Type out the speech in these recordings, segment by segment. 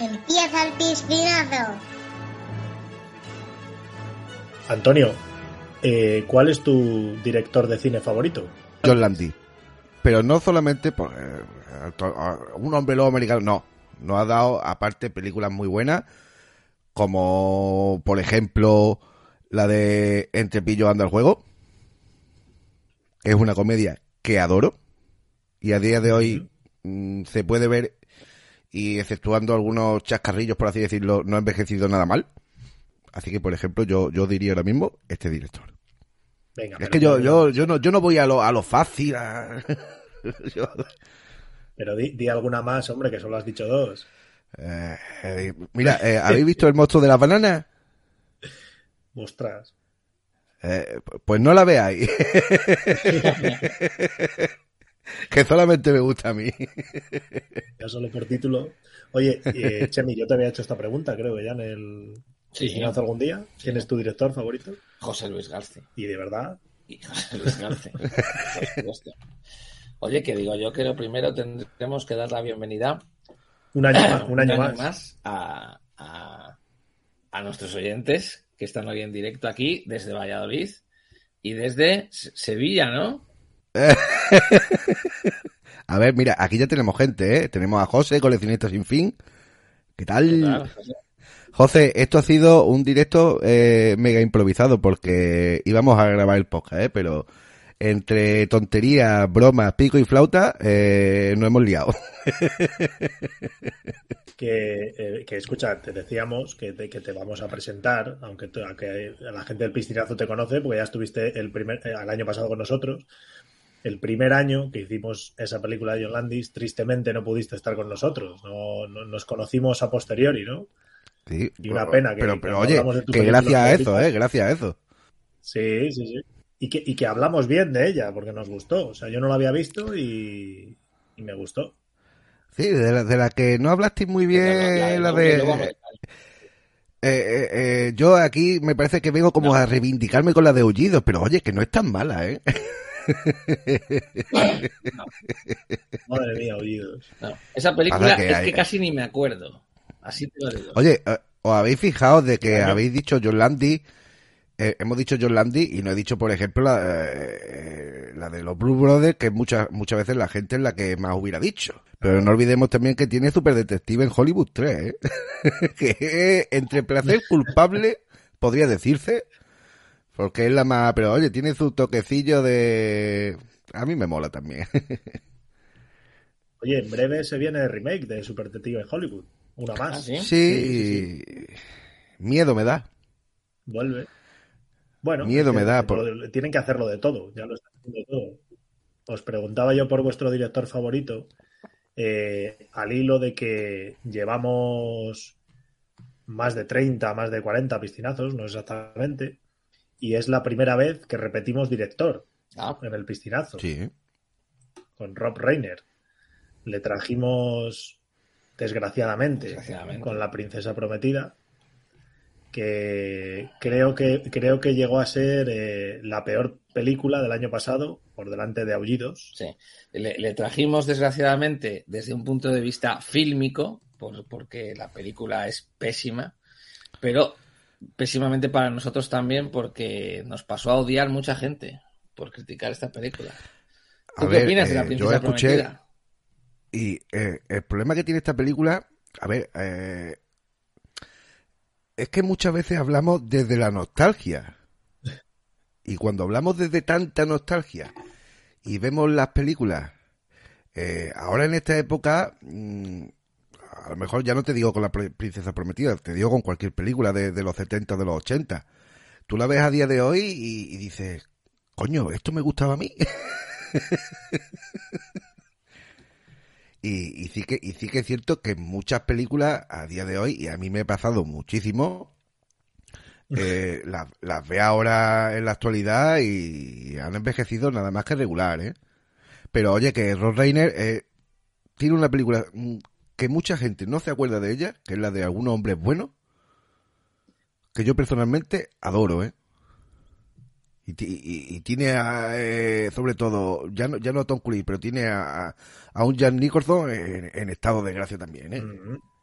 Empieza el piscinazo. Antonio, eh, ¿cuál es tu director de cine favorito? John Landy. Pero no solamente por eh, un hombre lobo americano, no. Nos ha dado, aparte, películas muy buenas, como, por ejemplo, la de Entre Pillo anda el juego. Es una comedia que adoro. Y a día de hoy mm, se puede ver, y exceptuando algunos chascarrillos, por así decirlo, no ha envejecido nada mal. Así que, por ejemplo, yo, yo diría ahora mismo este director. Venga, Es pero- que yo, yo, yo, no, yo no voy a lo, a lo fácil. a- yo- Pero di, di alguna más, hombre, que solo has dicho dos. Eh, eh, mira, eh, ¿habéis visto el monstruo de las bananas? Ostras. Eh, pues no la veáis. que solamente me gusta a mí. Ya solo por título. Oye, eh, Chemi, yo te había hecho esta pregunta, creo que ya en el Sí, piscinazo algún día. ¿Quién es tu director favorito? José Luis García. Y de verdad, Y José Luis supuesto. Oye, que digo yo que lo primero tendremos que dar la bienvenida un año más. Un año más. a, a- a nuestros oyentes que están hoy en directo aquí desde Valladolid y desde Se- Sevilla, ¿no? A ver, mira, aquí ya tenemos gente, ¿eh? Tenemos a José, coleccionista sin fin. ¿Qué tal? José. José, esto ha sido un directo eh, mega improvisado porque íbamos a grabar el podcast, ¿eh? Pero entre tonterías, bromas, pico y flauta, eh, no hemos liado. Que, eh, que escucha, te decíamos que te, que te vamos a presentar, aunque, te- aunque la gente del piscinazo te conoce, porque ya estuviste el primer, eh, el año pasado con nosotros. El primer año que hicimos esa película de John Landis, tristemente no pudiste estar con nosotros. No, no- nos conocimos a posteriori, ¿no? Sí, Y una pero- pena que- Pero, pero oye, que gracias a eso. ¿eh? Gracias a eso. Sí, sí, sí. Y que, y que hablamos bien de ella, porque nos gustó. O sea, yo no la había visto y, y me gustó. Sí, de la, de la que no hablasteis muy bien, la de... Eh, eh, eh, yo aquí me parece que vengo como a reivindicarme con la de Aullidos, pero oye, que no es tan mala, ¿eh? Madre mía, oídos. No, esa película que es hay- que casi ni me acuerdo. Así te lo digo. Oye, eh, ¿os habéis fijado de que Claro. habéis dicho John Landy? eh, hemos dicho John Landy y no he dicho, por ejemplo, la, eh, la de los Blue Brothers, que muchas muchas veces la gente es la que más hubiera dicho. Pero no olvidemos también que tiene Super Detective en Hollywood 3, ¿eh? que entre placer culpable, podría decirse, porque es la más... Pero oye, tiene su toquecillo de... A mí me mola también. Oye, en breve se viene el remake de Super Detective en Hollywood. Una más. ¿Ah, sí? sí, miedo me da. Vuelve. Bueno, Miedo me da, lo- tienen que hacerlo de todo, ya lo están haciendo todo. Os preguntaba yo por vuestro director favorito, eh, al hilo de que llevamos más de 30, más de 40 piscinazos, no exactamente, y es la primera vez que repetimos director Ah, en el piscinazo, Sí. con Rob Reiner. Le trajimos, desgraciadamente, Desgraciadamente. con La Princesa Prometida, que creo que, creo que llegó a ser eh, la peor película del año pasado, por delante de Aullidos. sí. Le, le trajimos, desgraciadamente, desde un punto de vista fílmico, por- porque la película es pésima, pero pésimamente para nosotros también, porque nos pasó a odiar mucha gente por criticar esta película. A ¿Tú qué ver, opinas de la eh, princesa yo escuché prometida? y eh, el problema que tiene esta película, a ver, eh, es que muchas veces hablamos desde la nostalgia. Y cuando hablamos desde tanta nostalgia y vemos las películas, eh, ahora en esta época, mm, a lo mejor ya no te digo con la Pri- princesa prometida, te digo con cualquier película de, de los 70 o de los 80. Tú la ves a día de hoy y, y dices, coño, esto me gustaba a mí. Y, y sí que, y sí que es cierto que muchas películas a día de hoy, y a mí me ha pasado muchísimo, eh, las, las ve ahora en la actualidad y han envejecido nada más que regular, ¿eh? Pero oye, que Rob Reiner eh, tiene una película mm, que mucha gente no se acuerda de ella, que es la de algunos hombres buenos, que yo personalmente adoro, ¿eh? Y, ti- y- y tiene a, eh, sobre todo, ya no, ya no a Tom Cruise, pero tiene a, a- un Jan Nicholson en, en estado de gracia también, ¿eh?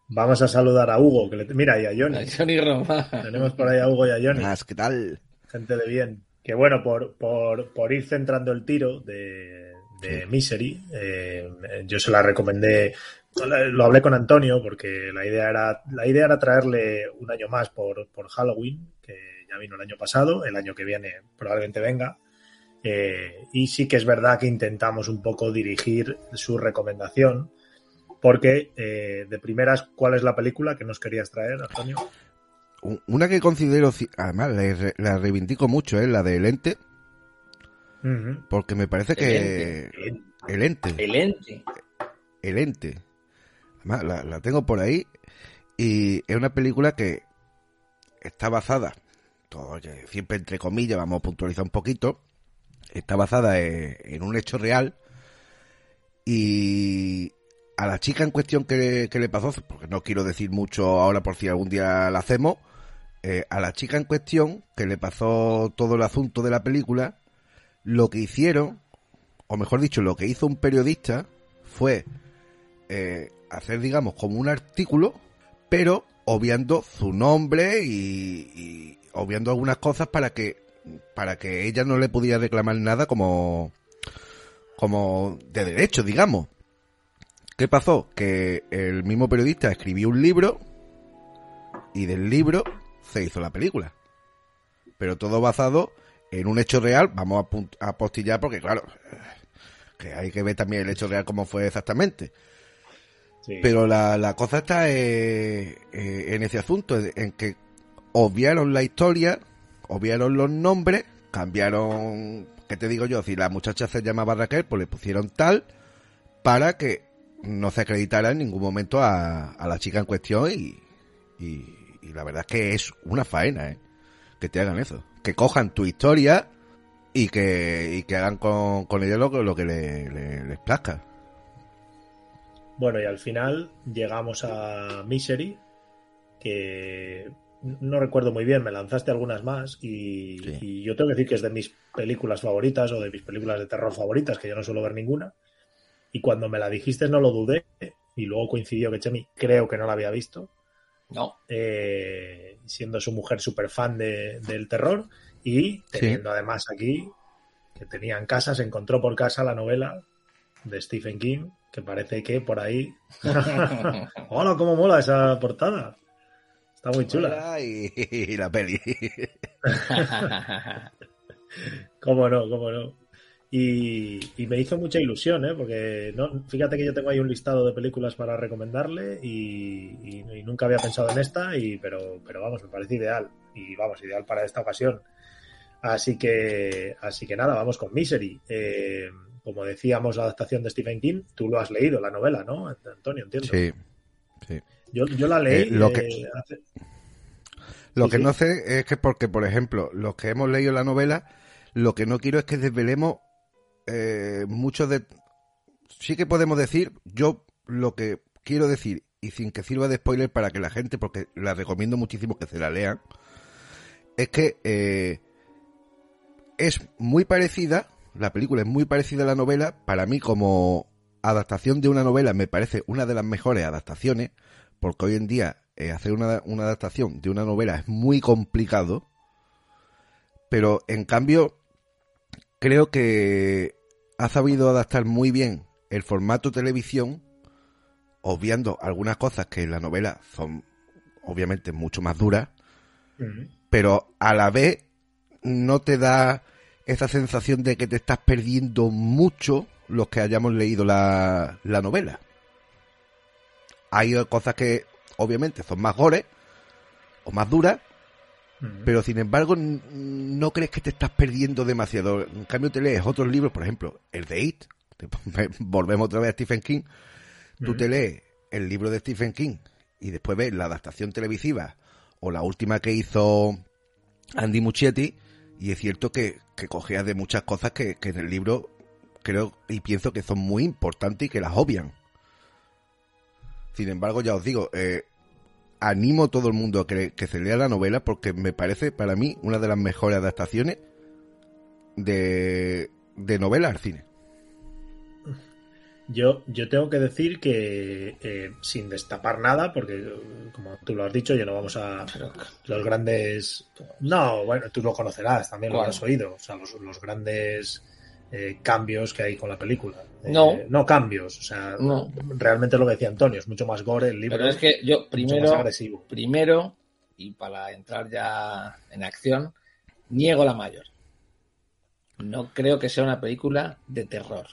Vamos a saludar a Hugo, que le... mira, y a Johnny. A Johnny Roma. Tenemos por ahí a Hugo y a Johnny. Más, ¿qué tal? Gente de bien. Que bueno, por, por, por ir centrando el tiro de, de Sí. Misery, eh, yo se la recomendé, lo hablé con Antonio porque la idea era, la idea era traerle un año más por, por Halloween, que ya vino el año pasado, el año que viene probablemente venga. Eh, y sí que es verdad que intentamos un poco dirigir su recomendación, porque eh, de primeras, ¿cuál es la película que nos querías traer, Antonio? Un- Una que considero, además, la, la reivindico mucho, es la de El Ente, porque me parece que... El Ente. El ente. El Ente. La, la tengo por ahí y es una película que está basada, todo, siempre entre comillas, vamos a puntualizar un poquito, está basada en, en un hecho real y a la chica en cuestión que, que le pasó, porque no quiero decir mucho ahora por si algún día la hacemos, eh, a la chica en cuestión que le pasó todo el asunto de la película, lo que hicieron, o mejor dicho, lo que hizo un periodista fue eh, hacer, digamos, como un artículo, pero obviando su nombre y, obviando algunas cosas para que para que ella no le pudiera reclamar nada como como de derecho, digamos. ¿Qué pasó? Que el mismo periodista escribió un libro y del libro se hizo la película. Pero todo basado en un hecho real. Vamos a, punt- a postillar porque, claro, que hay que ver también el hecho real cómo fue exactamente. Pero la, la cosa está eh, eh, en ese asunto, en que obviaron la historia, obviaron los nombres, cambiaron, ¿qué te digo yo? Si la muchacha se llamaba Raquel, pues le pusieron tal para que no se acreditara en ningún momento a, a la chica en cuestión y, y, la verdad es que es una faena, ¿eh? Que te hagan eso. Que cojan tu historia y que, y que hagan con, con ella lo, lo que le- le- les plazca. Bueno, y al final llegamos a Misery, que no recuerdo muy bien, me lanzaste algunas más y, Sí. y yo tengo que decir que es de mis películas favoritas o de mis películas de terror favoritas, que yo no suelo ver ninguna. Y cuando me la dijiste no lo dudé y luego coincidió que Chemi creo que no la había visto, No. eh, siendo su mujer súper fan de, del terror y teniendo además aquí que tenía en casa, se encontró por casa la novela de Stephen King, que parece que por ahí... ¡Hola, cómo mola esa portada! Está muy chula. Y, y la peli. ¿Cómo no? ¿Cómo no? Y, y me hizo mucha ilusión, ¿eh? Porque no, fíjate que yo tengo ahí un listado de películas para recomendarle y, y- y nunca había pensado en esta, y, pero, pero vamos, me parece ideal. Y vamos, ideal para esta ocasión. Así que, así que nada, vamos con Misery. Eh, como decíamos, la adaptación de Stephen King, tú lo has leído, la novela, ¿no, Antonio? Entiendo. Sí, sí. Yo, yo la leí. Eh, lo que- eh, hace- Lo Sí, que sí. no sé es que porque, por ejemplo, los que hemos leído la novela, lo que no quiero es que desvelemos eh, mucho de... Sí que podemos decir, yo lo que quiero decir, y sin que sirva de spoiler para que la gente, porque la recomiendo muchísimo que se la lean, es que eh, es muy parecida, la película es muy parecida a la novela, para mí como adaptación de una novela me parece una de las mejores adaptaciones, porque hoy en día eh, hacer una, una adaptación de una novela es muy complicado, pero en cambio creo que ha sabido adaptar muy bien el formato televisión, obviando algunas cosas que en la novela son obviamente mucho más duras, pero a la vez no te da esa sensación de que te estás perdiendo mucho los que hayamos leído la, la novela. Hay cosas que obviamente son más gore o más duras, pero sin embargo no crees que te estás perdiendo demasiado. En cambio te lees otros libros, por ejemplo, el de It, volvemos otra vez a Stephen King, tú te lees el libro de Stephen King y después ves la adaptación televisiva o la última que hizo Andy Muschietti y es cierto que, que cogea de muchas cosas que, que en el libro creo y pienso que son muy importantes y que las obvian. Sin embargo, ya os digo, eh, animo a todo el mundo a que, que se lea la novela porque me parece para mí una de las mejores adaptaciones de, de novela al cine. Yo, yo tengo que decir que, eh, sin destapar nada, porque como tú lo has dicho, ya no vamos a los grandes... No, bueno, tú lo conocerás, también lo has oído, o sea, los, los grandes eh, cambios que hay con la película. Eh, no. No cambios, o sea, No. realmente lo que decía Antonio, es mucho más gore el libro. Pero es que yo mucho más primero, agresivo. primero, y para entrar ya en acción, niego la mayor. No creo que sea una película de terror.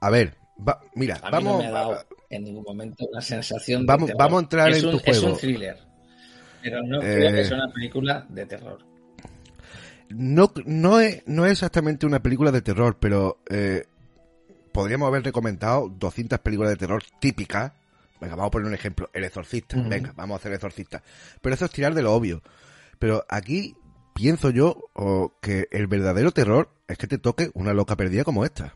A ver, va- mira, A mí vamos, no me ha dado en ningún momento una sensación Vamos- de vamos a entrar es en un, tu Es un juego. thriller. Pero no Eh, creo que sea una película de terror. no, no, es, no es exactamente una película de terror, pero eh, podríamos haber recomendado 200 películas de terror típicas. Venga, vamos a poner un ejemplo, El Exorcista. Venga, vamos a hacer El Exorcista. Pero eso es tirar de lo obvio. Pero aquí pienso yo o, que el verdadero terror es que te toque una loca perdida como esta.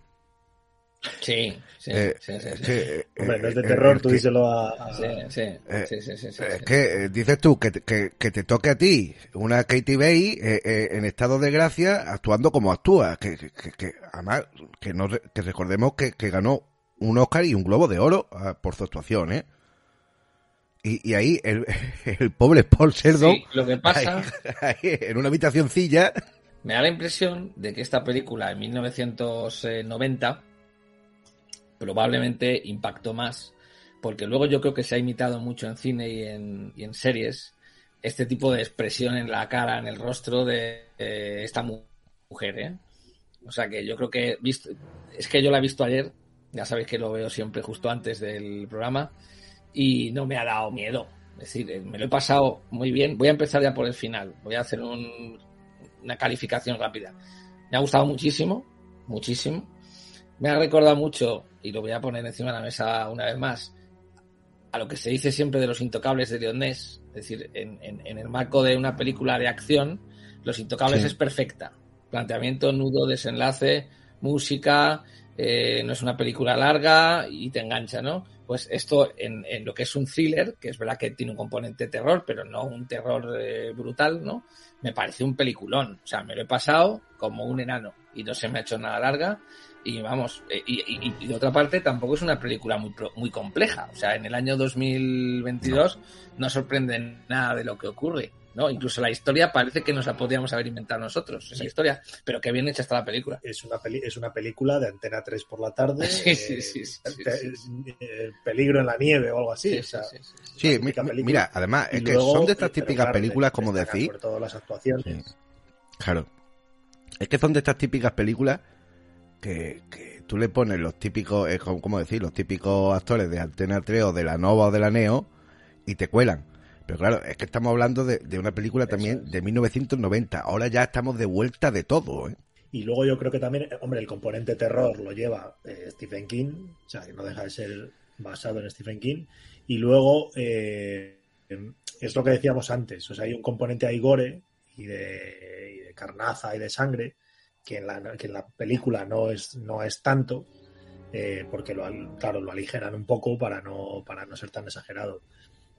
Sí, sí, Eh, sí, sí, es sí. que, eh, Hombre, no es de eh, terror, eh, tú que- díselo a... a- Sí, sí, Eh, sí, sí, sí, sí, Es sí. que eh, dices tú que, te- que, que te toque a ti una Katie Bay eh, eh, en estado de gracia actuando como actúa. Que, que, que- que además, que, no, que recordemos que, que ganó un Oscar y un Globo de Oro ah, por su actuación, ¿eh? Y, y ahí el, el pobre Paul Sheldon, Sí, lo que pasa, ahí, ahí, en una habitacioncilla, me da la impresión de que esta película en 1990 probablemente impactó más, porque luego yo creo que se ha imitado mucho en cine y en, y en series este tipo de expresión en la cara, en el rostro de esta mu- mujer, ¿eh? O sea que yo creo que visto, es que yo la he visto ayer, ya sabéis que lo veo siempre justo antes del programa, y no me ha dado miedo. Es decir, eh, me lo he pasado muy bien. Voy a empezar ya por el final. Voy a hacer un- una calificación rápida. Me ha gustado muchísimo, muchísimo. Me ha recordado mucho, y lo voy a poner encima de la mesa una vez más, a lo que se dice siempre de los intocables de Leonés. Es decir, en, en- en el marco de una película de acción, Los Intocables Sí. es perfecta. Planteamiento, nudo, desenlace, música, eh, no es una película larga y te engancha, ¿no? Pues esto en, en lo que es un thriller, que es verdad que tiene un componente terror, pero no un terror eh, brutal, ¿no? Me parece un peliculón. O sea, me lo he pasado como un enano y no se me ha hecho nada larga. Y vamos, eh, y, y- y de otra parte tampoco es una película muy, pro- muy compleja. O sea, en el año 2022 no sorprende nada de lo que ocurre. ¿no? Incluso la historia parece que nos la podríamos haber inventado nosotros, esa historia, pero qué bien hecha está la película. Es una, peli- es una película de Antena 3 por la tarde. Sí, sí, eh, sí, sí, sí, pe- sí. eh, Peligro en la nieve o algo así. Sí, o sea, sí, sí, sí. Sí, una mi- típica mi- película. mira, además, Y es que luego, son de estas eh, pero típicas claro, películas, como decís. Por todas las actuaciones. Sí. Claro. Es que son de estas típicas películas que, que tú le pones los típicos, eh, como decir, los típicos actores de Antena 3 o de la Nova o de la Neo y te cuelan. Pero claro, es que estamos hablando de, de una película también es. de 1990. Ahora ya estamos de vuelta de todo, ¿eh? Y luego yo creo que también, eh, hombre, el componente terror lo lleva eh, Stephen King, o sea, que no deja de ser basado en Stephen King. Y luego eh, es lo que decíamos antes, o sea, hay un componente ahí gore y de, y de carnaza y de sangre que en la, que en la película no es, no es tanto, eh, porque lo, claro, lo aligeran un poco para no, para no ser tan exagerado.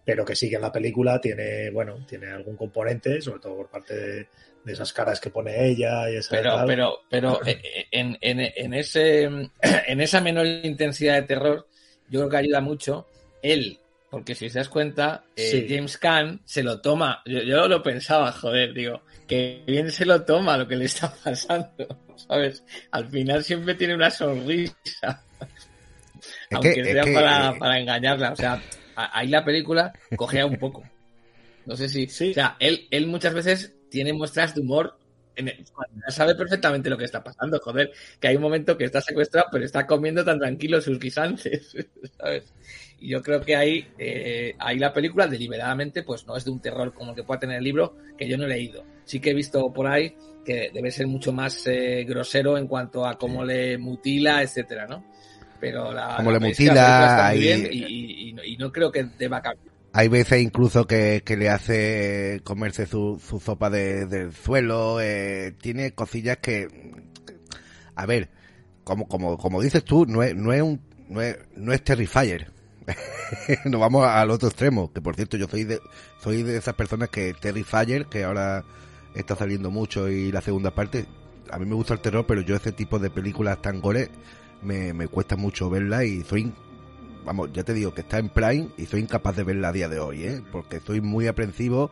Pero que sí que en la película tiene, bueno, tiene algún componente, sobre todo por parte de, de esas caras que pone ella y esa Pero, pero, pero eh, eh, en, en, en ese, en esa menor intensidad de terror, yo creo que ayuda mucho él, porque si te das cuenta, eh, Sí. James Caan se lo toma. Yo, yo lo pensaba, joder, digo, que bien se lo toma lo que le está pasando, ¿sabes? Al final siempre tiene una sonrisa, Es aunque que, sea para, eh, para engañarla. O sea, ahí la película cogea un poco. No sé si. Sí. O sea, él, él muchas veces tiene muestras de humor. En sabe perfectamente lo que está pasando, joder. Que hay un momento que está secuestrado, pero está comiendo tan tranquilo sus guisantes, ¿sabes? Y yo creo que ahí, eh, ahí la película, deliberadamente, pues no es de un terror como el que pueda tener el libro, que yo no he leído. Sí que he visto por ahí que debe ser mucho más eh, grosero en cuanto a cómo le mutila, etcétera, ¿no? Pero la, Cómo la le mutila, está muy ahí- bien y, y- y no- y no creo que deba cambiar. Hay veces incluso que, le hace comerse su, su sopa de, del suelo. eh, tiene cosillas que. A ver, como, como, como dices tú, no es, no es un. No es, no es Terrifier. Nos vamos al otro extremo. Que por cierto, yo soy de, soy de esas personas que Terrifier, que ahora está saliendo mucho y la segunda parte. A mí me gusta el terror, pero yo ese tipo de películas tan gore me, me cuesta mucho verla y soy, vamos, ya te digo que está en Prime y soy incapaz de verla a día de hoy, ¿eh? Porque soy muy aprensivo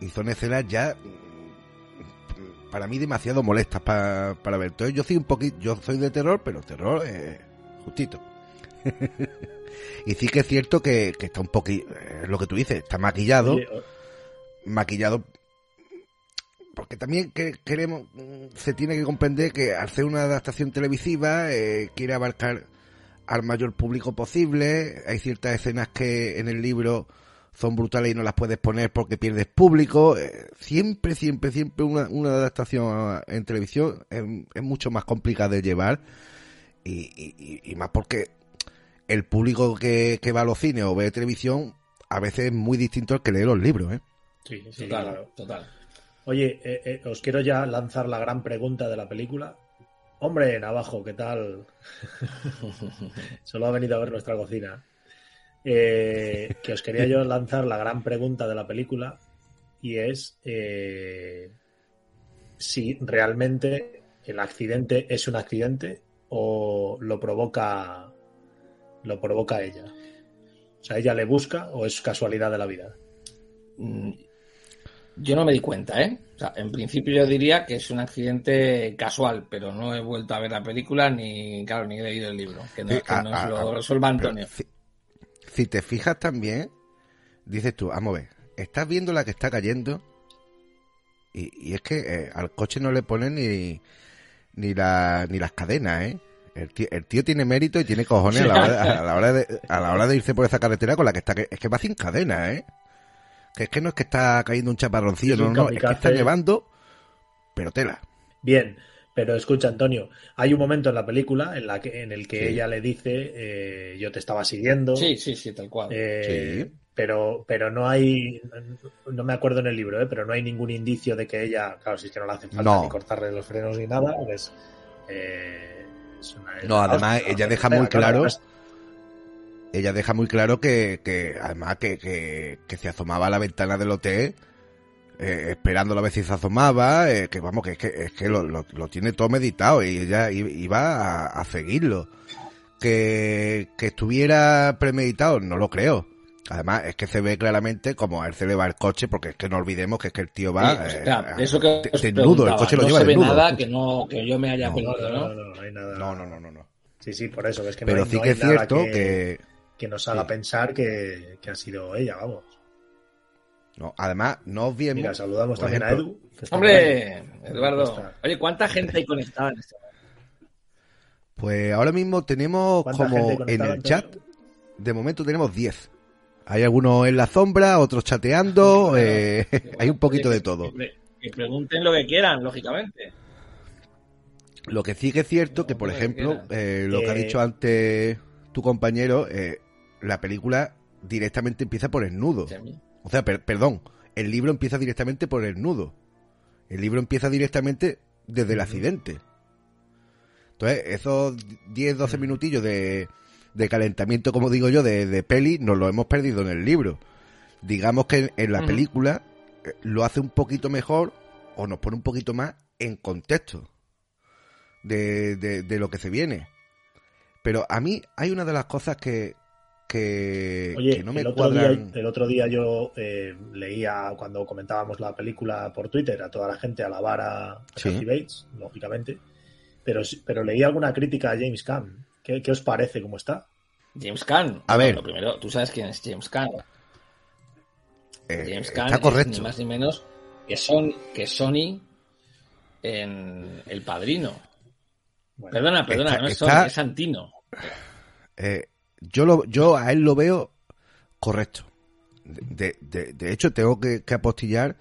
y son escenas ya mm, para mí demasiado molestas para, para ver. Entonces yo soy un poquito, yo soy de terror, pero terror eh, justito. y sí que es cierto que, que está un poquito, es lo que tú dices, está maquillado, Oye, maquillado porque también que queremos mm, se tiene que comprender que al ser una adaptación televisiva eh, quiere abarcar al mayor público posible hay ciertas escenas que en el libro son brutales y no las puedes poner porque pierdes público eh, siempre siempre siempre una, una adaptación en televisión es, es mucho más complicada de llevar y, y- y- y más porque el público que, que va a los cines o ve televisión a veces es muy distinto al que lee los libros ¿eh? Sí, sí, Total, claro. total. Oye, eh, eh, os quiero ya lanzar la gran pregunta de la película. Hombre, Navajo, ¿qué tal? Solo ha venido a ver nuestra cocina. Eh, que os quería yo lanzar la gran pregunta de la película y es eh, si realmente el accidente es un accidente o lo provoca lo provoca ella. O sea, ella le busca o es casualidad de la vida. Yo no me di cuenta, ¿eh? O sea, en principio yo diría que es un accidente casual, pero no he vuelto a ver la película ni, claro, ni he leído el libro. Que no, Sí, que a- nos a- lo resuelva Antonio. si, si te fijas también, dices tú, vamos a ver, estás viendo la que está cayendo y, y es que eh, al coche no le ponen ni, ni, la, ni las cadenas, ¿eh? El tío, el tío tiene mérito y tiene cojones a la, hora de, a, la hora de, a la hora de irse por esa carretera con la que está. que- Es que va sin cadena, ¿eh? Que es que no es que está cayendo un chaparroncillo, Es no, un no, es que está nevando, pero tela. Bien, pero escucha, Antonio, hay un momento en la película en, la que, en el que Sí. ella le dice, eh, yo te estaba siguiendo, Sí, sí, sí, tal cual. eh, Sí. pero, pero no hay, no me acuerdo en el libro, eh, pero no hay ningún indicio de que ella, claro, si es que no le hace falta No. ni cortarle los frenos ni nada, es, eh, es una- No, además, hostia, ella deja hostia, muy claro además- ella deja muy claro que, que además que, que, que se asomaba a la ventana del hotel eh, esperándolo a ver si se asomaba, eh, que vamos, que es que, es que lo, lo- lo tiene todo meditado y ella iba a, a seguirlo. Que, que estuviera premeditado, no lo creo. Además, es que se ve claramente como a él se le va el coche, porque es que no olvidemos que es que el tío va Sí, o eh, sea, eso que desnudo, el coche lo no lleva se ve desnudo. nada que no que yo me haya No, No, no, ¿no? no, no, no hay nada. No, no, no, no, no. Sí, sí, por eso, que es que no Pero hay- sí no que es cierto que, que... que nos haga Sí. pensar que, que ha sido ella, vamos. No, además, no os. Mira, saludamos también a Edu. que está. Hombre, Eduardo. Oye, ¿cuánta gente hay conectada en este Pues ahora mismo tenemos ¿Cuánta como en el chat, de momento tenemos 10. Hay algunos en la sombra, otros chateando, eh, hay un poquito de todo. Que, pregunten lo que quieran, lógicamente. Lo que sí que es cierto que, por que ejemplo, eh, lo que ha Eh, dicho antes tu compañero, eh, la película directamente empieza por el nudo. O sea, per- perdón, el libro empieza directamente por el nudo. El libro empieza directamente desde el accidente. Entonces, esos 10, 12 minutillos de, de calentamiento, como digo yo, de, de peli, nos lo hemos perdido en el libro. Digamos que en, en la película eh, lo hace un poquito mejor o nos pone un poquito más en contexto de, de, de lo que se viene. Pero a mí hay una de las cosas que, que, Oye, que no me el, otro día, el otro día yo eh, leía cuando comentábamos la película por Twitter a toda la gente alabar a a Sí. Kathy Bates, lógicamente, pero, pero leí alguna crítica a James Caan. ¿Qué, qué os parece? ¿Cómo está? James Caan. A ver. Lo primero, tú sabes quién es James Caan. eh, James Caan está es correcto. ni más ni menos que, son, que Sony en El Padrino. Bueno, Perdona, perdona, Está- no es está- Sony, es Santino. Eh, yo lo, yo a él lo veo correcto. De, de, de hecho, tengo que, que apostillar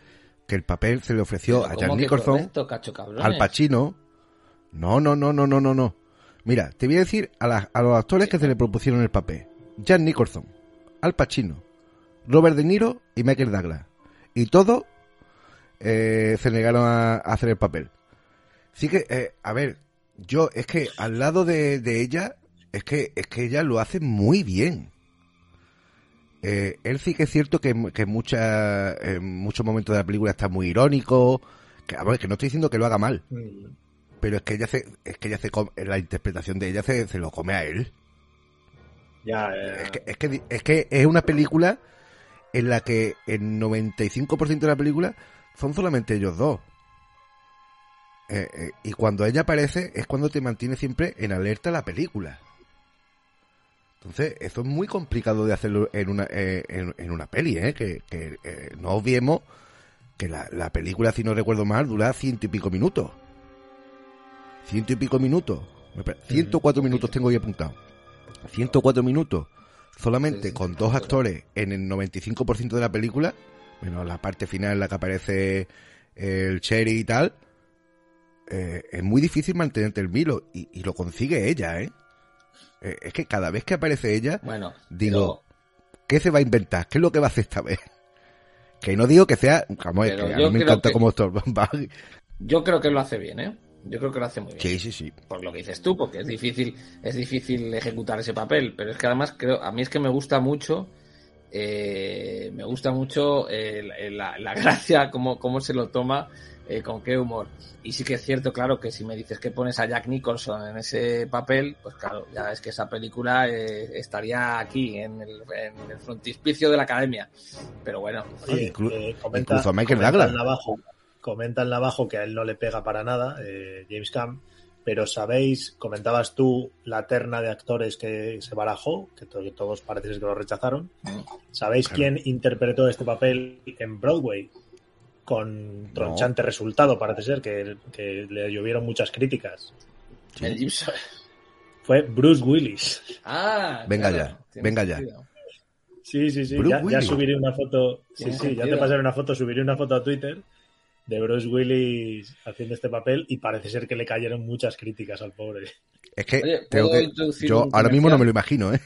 que el papel se le ofreció a ¿cómo Jack Nicholson, correcto, cacho cabrones? al Pacino. No, no, no, no, no, no, no. Mira, te voy a decir a, a los actores que se le propusieron el papel. Jack Nicholson, Al Pacino, Robert De Niro y Michael Douglas. Y todos eh, se negaron a, a hacer el papel. Sí que, eh, a ver, yo es que al lado de, de ella, es que, es que ella lo hace muy bien. Eh, él sí que es cierto que, que en, muchas- en muchos momentos de la película está muy irónico. Que, a ver, que no estoy diciendo que lo haga mal, mm, Pero es que ella se, es que ella se come- la interpretación de ella se, se lo come a él. Ya, Es que, es que es que es una película en la que el 95% de la película son solamente ellos dos. Eh, eh, y cuando ella aparece es cuando te mantiene siempre en alerta la película. Entonces, eso es muy complicado de hacerlo en una, eh, en, en una peli, ¿eh? Que, que, eh, no obviemos que la, la película, si no recuerdo mal, dura ciento y pico minutos. Ciento y pico minutos. Me pare- 104 minutos tengo ahí apuntado. 104 minutos. Solamente con dos actores en el 95% de la película, menos la parte final en la que aparece el Cherry y tal, eh, es muy difícil mantenerte el vilo. Y, y lo consigue ella, ¿eh? Eh, Es que cada vez que aparece ella, Bueno, digo, ¿qué se va a inventar? ¿Qué es lo que va a hacer esta vez? Que no digo que sea, vamos, es que a mí me encanta que- como Stormbag. yo creo que lo hace bien, ¿eh? Yo creo que lo hace muy bien. Sí, sí, sí. por lo que dices tú, porque es difícil, es difícil ejecutar ese papel, pero es que además creo, a mí es que me gusta mucho, eh, me gusta mucho eh, la, la gracia, cómo, cómo se lo toma, eh, con qué humor. Y sí que es cierto, claro, que si me dices que pones a Jack Nicholson en ese papel, pues claro, ya es que esa película eh, estaría aquí, en el, en el frontispicio de la academia. Pero bueno, oye, inclu- eh, comenta, incluso Michael comentan Douglas. abajo, comentan abajo que a él no le pega para nada, eh, James Cam, pero sabéis, comentabas tú la terna de actores que se barajó, que, to- que todos parece que lo rechazaron. ¿Sabéis Claro. quién interpretó este papel en Broadway? Con tronchante resultado, parece ser, que, que le llovieron muchas críticas. el Gibson. Fue Bruce Willis. Ah, Venga claro, ya, venga ya. Sí, sí, sí. Ya, subiré una foto. Sí, sí, ya te pasaré una foto. Subiré una foto a Twitter de Bruce Willis haciendo este papel y parece ser que le cayeron muchas críticas al pobre. Es que, Oye, tengo ¿puedo que yo ahora mismo no me lo imagino, ¿eh?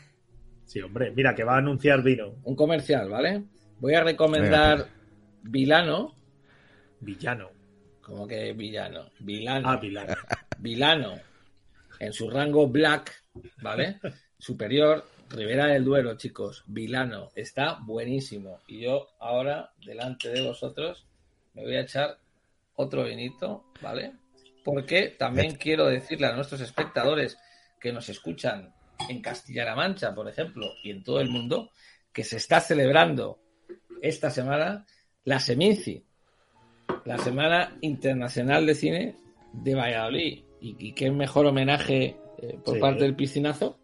Sí, hombre, mira que va a anunciar vino. un comercial, ¿vale? Voy a recomendar Vilano, Villano. como que villano, Vilano, Ah, Vilano. Vilano, en su rango black, ¿vale? Superior, Rivera del Duero, chicos, Vilano, está buenísimo. Y yo ahora, delante de vosotros, me voy a echar otro vinito, ¿vale? Porque también quiero decirle a nuestros espectadores que nos escuchan en Castilla-La Mancha, por ejemplo, y en todo el mundo, que se está celebrando esta semana la Seminci, la Semana Internacional de Cine de Valladolid. Y, y qué mejor homenaje eh, por Sí. parte del piscinazo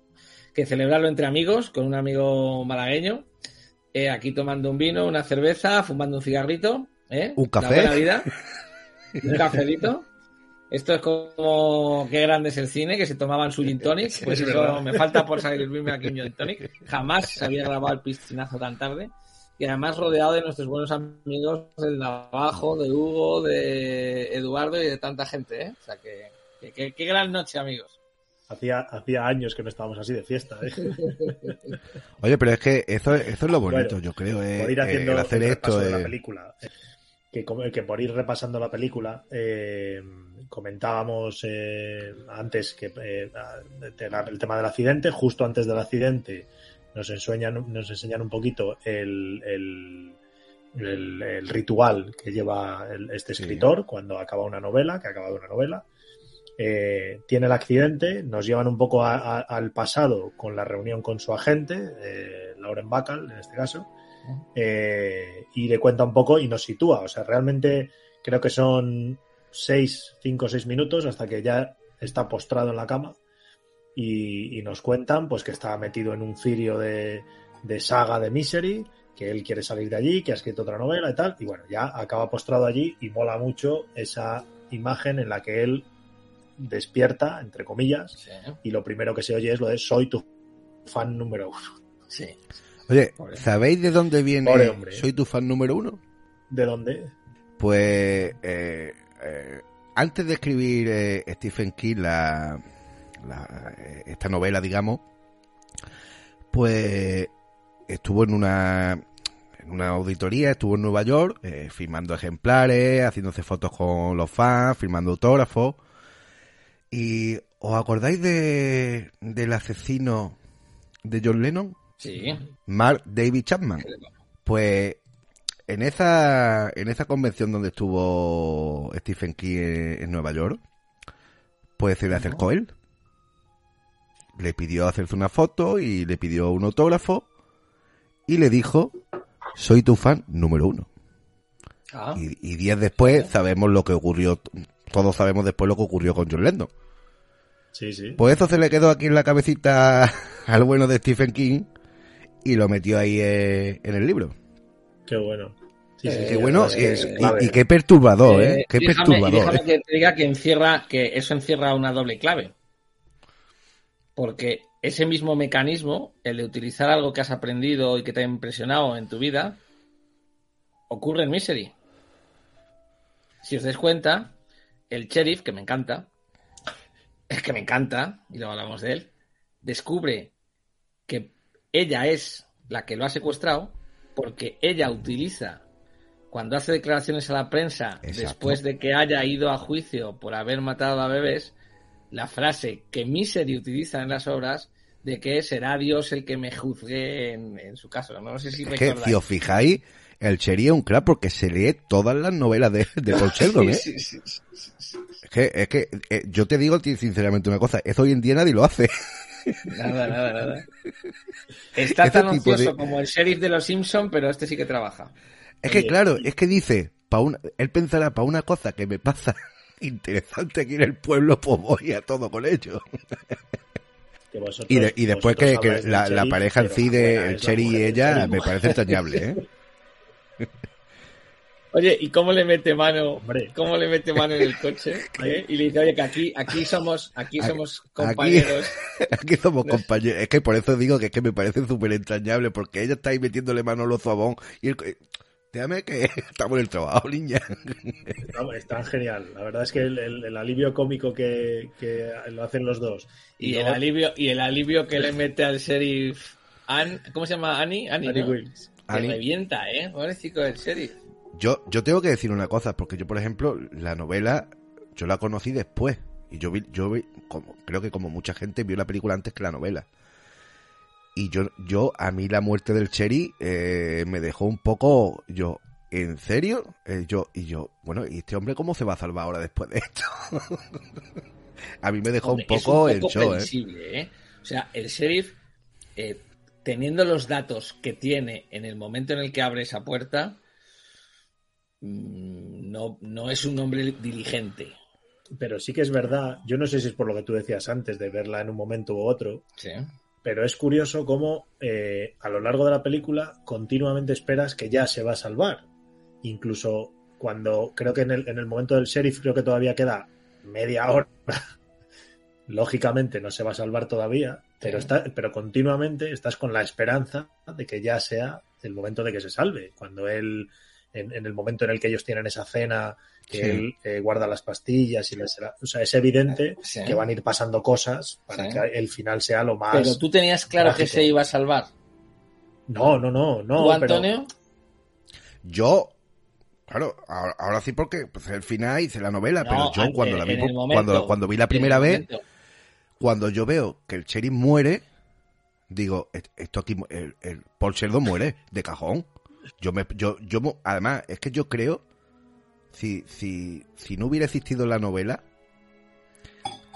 que celebrarlo entre amigos, con un amigo malagueño, eh, aquí tomando un vino, una cerveza, fumando un cigarrito, ¿eh? Un La café. buena vida. un cafelito. Esto es como qué grande es el cine, que se tomaban su gin tonic. Pues es eso verdad. me falta por salirme aquí un gin tonic. Jamás se había grabado el piscinazo tan tarde. Y además rodeado de nuestros buenos amigos del Navajo, de Hugo, de Eduardo y de tanta gente, ¿eh? O sea que, que- que- qué gran noche, amigos. Hacía, hacía años que no estábamos así de fiesta. ¿eh? Oye, pero es que eso, eso es lo bonito, Bueno, yo creo, eh, por ir eh, haciendo el hacer el esto. de la eh, película. Que, como- que por ir repasando la película, eh, comentábamos eh, antes que eh, el tema del accidente, justo antes del accidente nos enseñan, nos enseñan un poquito el, el, el- el ritual que lleva el- este Sí. escritor cuando acaba una novela, que ha acabado una novela. Eh, tiene el accidente, nos llevan un poco a- a- al pasado con la reunión con su agente, eh, Lauren Bacall en este caso, eh, y le cuenta un poco y nos sitúa. O sea, realmente creo que son seis, cinco o seis minutos hasta que ya está postrado en la cama y, y nos cuentan pues que está metido en un cirio de, de saga de Misery, que él quiere salir de allí, que ha escrito otra novela y tal, y bueno, ya acaba postrado allí y mola mucho esa imagen en la que él despierta, entre comillas, Sí, y lo primero que se oye es lo de soy tu fan número uno. sí. Oye, Pobre. ¿sabéis de dónde viene Pobre hombre. Soy tu fan número uno? ¿De dónde? Pues eh, eh, antes de escribir eh, Stephen King la, la- eh, esta novela, digamos, pues estuvo en una en una auditoría, estuvo en Nueva York, eh, firmando ejemplares, haciéndose fotos con los fans, firmando autógrafos. ¿Y os acordáis de del asesino de John Lennon? Sí. Mark David Chapman. Pues en esa, en esa convención donde estuvo Stephen King en, en Nueva York, Pues se le acercó él. Le pidió hacerse una foto y le pidió un autógrafo y le dijo, soy tu fan número uno. Ah, Y, y días después sabemos lo que ocurrió, todos sabemos después lo que ocurrió con John Lennon. Sí, sí. Pues eso se le quedó aquí en la cabecita al bueno de Stephen King y lo metió ahí eh, en el libro. Qué bueno. Sí, sí, Eh, sí, Qué bueno es y- qué perturbador, ¿eh? eh, Qué déjame- y perturbador. déjame ¿eh? que te diga que encierra, que eso encierra una doble clave. Porque ese mismo mecanismo, el de utilizar algo que has aprendido y que te ha impresionado en tu vida, ocurre en Misery. Si os dais cuenta, el sheriff, que me encanta, es que me encanta, y luego hablamos de él, descubre que ella es la que lo ha secuestrado porque ella utiliza cuando hace declaraciones a la prensa Exacto. después de que haya ido a juicio por haber matado a bebés, la frase que Misery utiliza en las obras de que será Dios el que me juzgue en, en su caso. No sé si Es que, si os fijáis, el Cherry es un crack porque se lee todas las novelas de, de Paul Sheldon, ¿eh? Sí, sí, sí, sí. Es que, es que eh, yo te digo sinceramente una cosa, eso hoy en día nadie lo hace. Nada, nada, nada. Está Este tan de- ocioso como el sheriff de los Simpson, pero este sí que trabaja. Es que claro, es que dice, pa una, él pensará, para una cosa que me pasa interesante aquí en el pueblo, pues voy a todo con ello. Que vosotros- Y, de- y después que, la, pareja en sí de el Cherry y ella me parece entrañable, ¿eh? Oye, ¿y cómo le mete mano? Hombre. ¿Cómo le mete mano en el coche? ¿Eh? Y le dice, oye, que aquí, aquí somos, aquí somos aquí- compañeros. Aquí somos compañeros. Es que por eso digo que es que me parece súper entrañable, porque ella está ahí metiéndole mano a los zuabón y él... Déjame que estamos en el trabajo, niña. Está, genial. La verdad es que el, el- el alivio cómico que, que lo hacen los dos. Y el luego- alivio, y el alivio que le mete al sheriff Ann, ¿cómo se llama? Annie, Annie, Annie ¿no? Que Annie. revienta, ¿eh? Pobrecito del sheriff. Yo, yo tengo que decir una cosa, porque yo, por ejemplo, la novela, yo la conocí después. Y yo vi, yo vi, como, creo que como mucha gente vio la película antes que la novela. Y yo, yo, a mí la muerte del Cherry eh, me dejó un poco, yo, ¿en serio? Eh, yo, y yo, bueno, ¿y este hombre cómo se va a salvar ahora después de esto? a mí me dejó Hombre, un es poco, el show, ¿eh? ¿eh? O sea, el sheriff, eh, teniendo los datos que tiene en el momento en el que abre esa puerta, mm, no, no es un hombre diligente. Pero sí que es verdad, yo no sé si es por lo que tú decías antes de verla en un momento u otro, Sí. Pero es curioso cómo eh, a lo largo de la película continuamente esperas que ya se va a salvar. Incluso cuando creo que en el, en el momento del sheriff creo que todavía queda media hora. Lógicamente no se va a salvar todavía, pero, está, pero continuamente estás con la esperanza de que ya sea el momento de que se salve. Cuando él, en, en el momento en el que ellos tienen esa cena, que Sí. él eh, guarda las pastillas y les, o sea, es evidente Sí. que van a ir pasando cosas para Sí. que el final sea lo más. Pero tú tenías claro que se iba a salvar. No, no, no, no. ¿Tú, pero- Antonio? Yo, claro, ahora, ahora sí porque pues, el final hice la novela, No, pero yo an- cuando la vi, momento, cuando, cuando vi la primera vez, cuando yo veo que el sheriff muere, digo, "Est- esto aquí, el, el Paul Sheldon muere de cajón. Yo me, yo, yo, además, es que yo creo, si, si, si no hubiera existido la novela,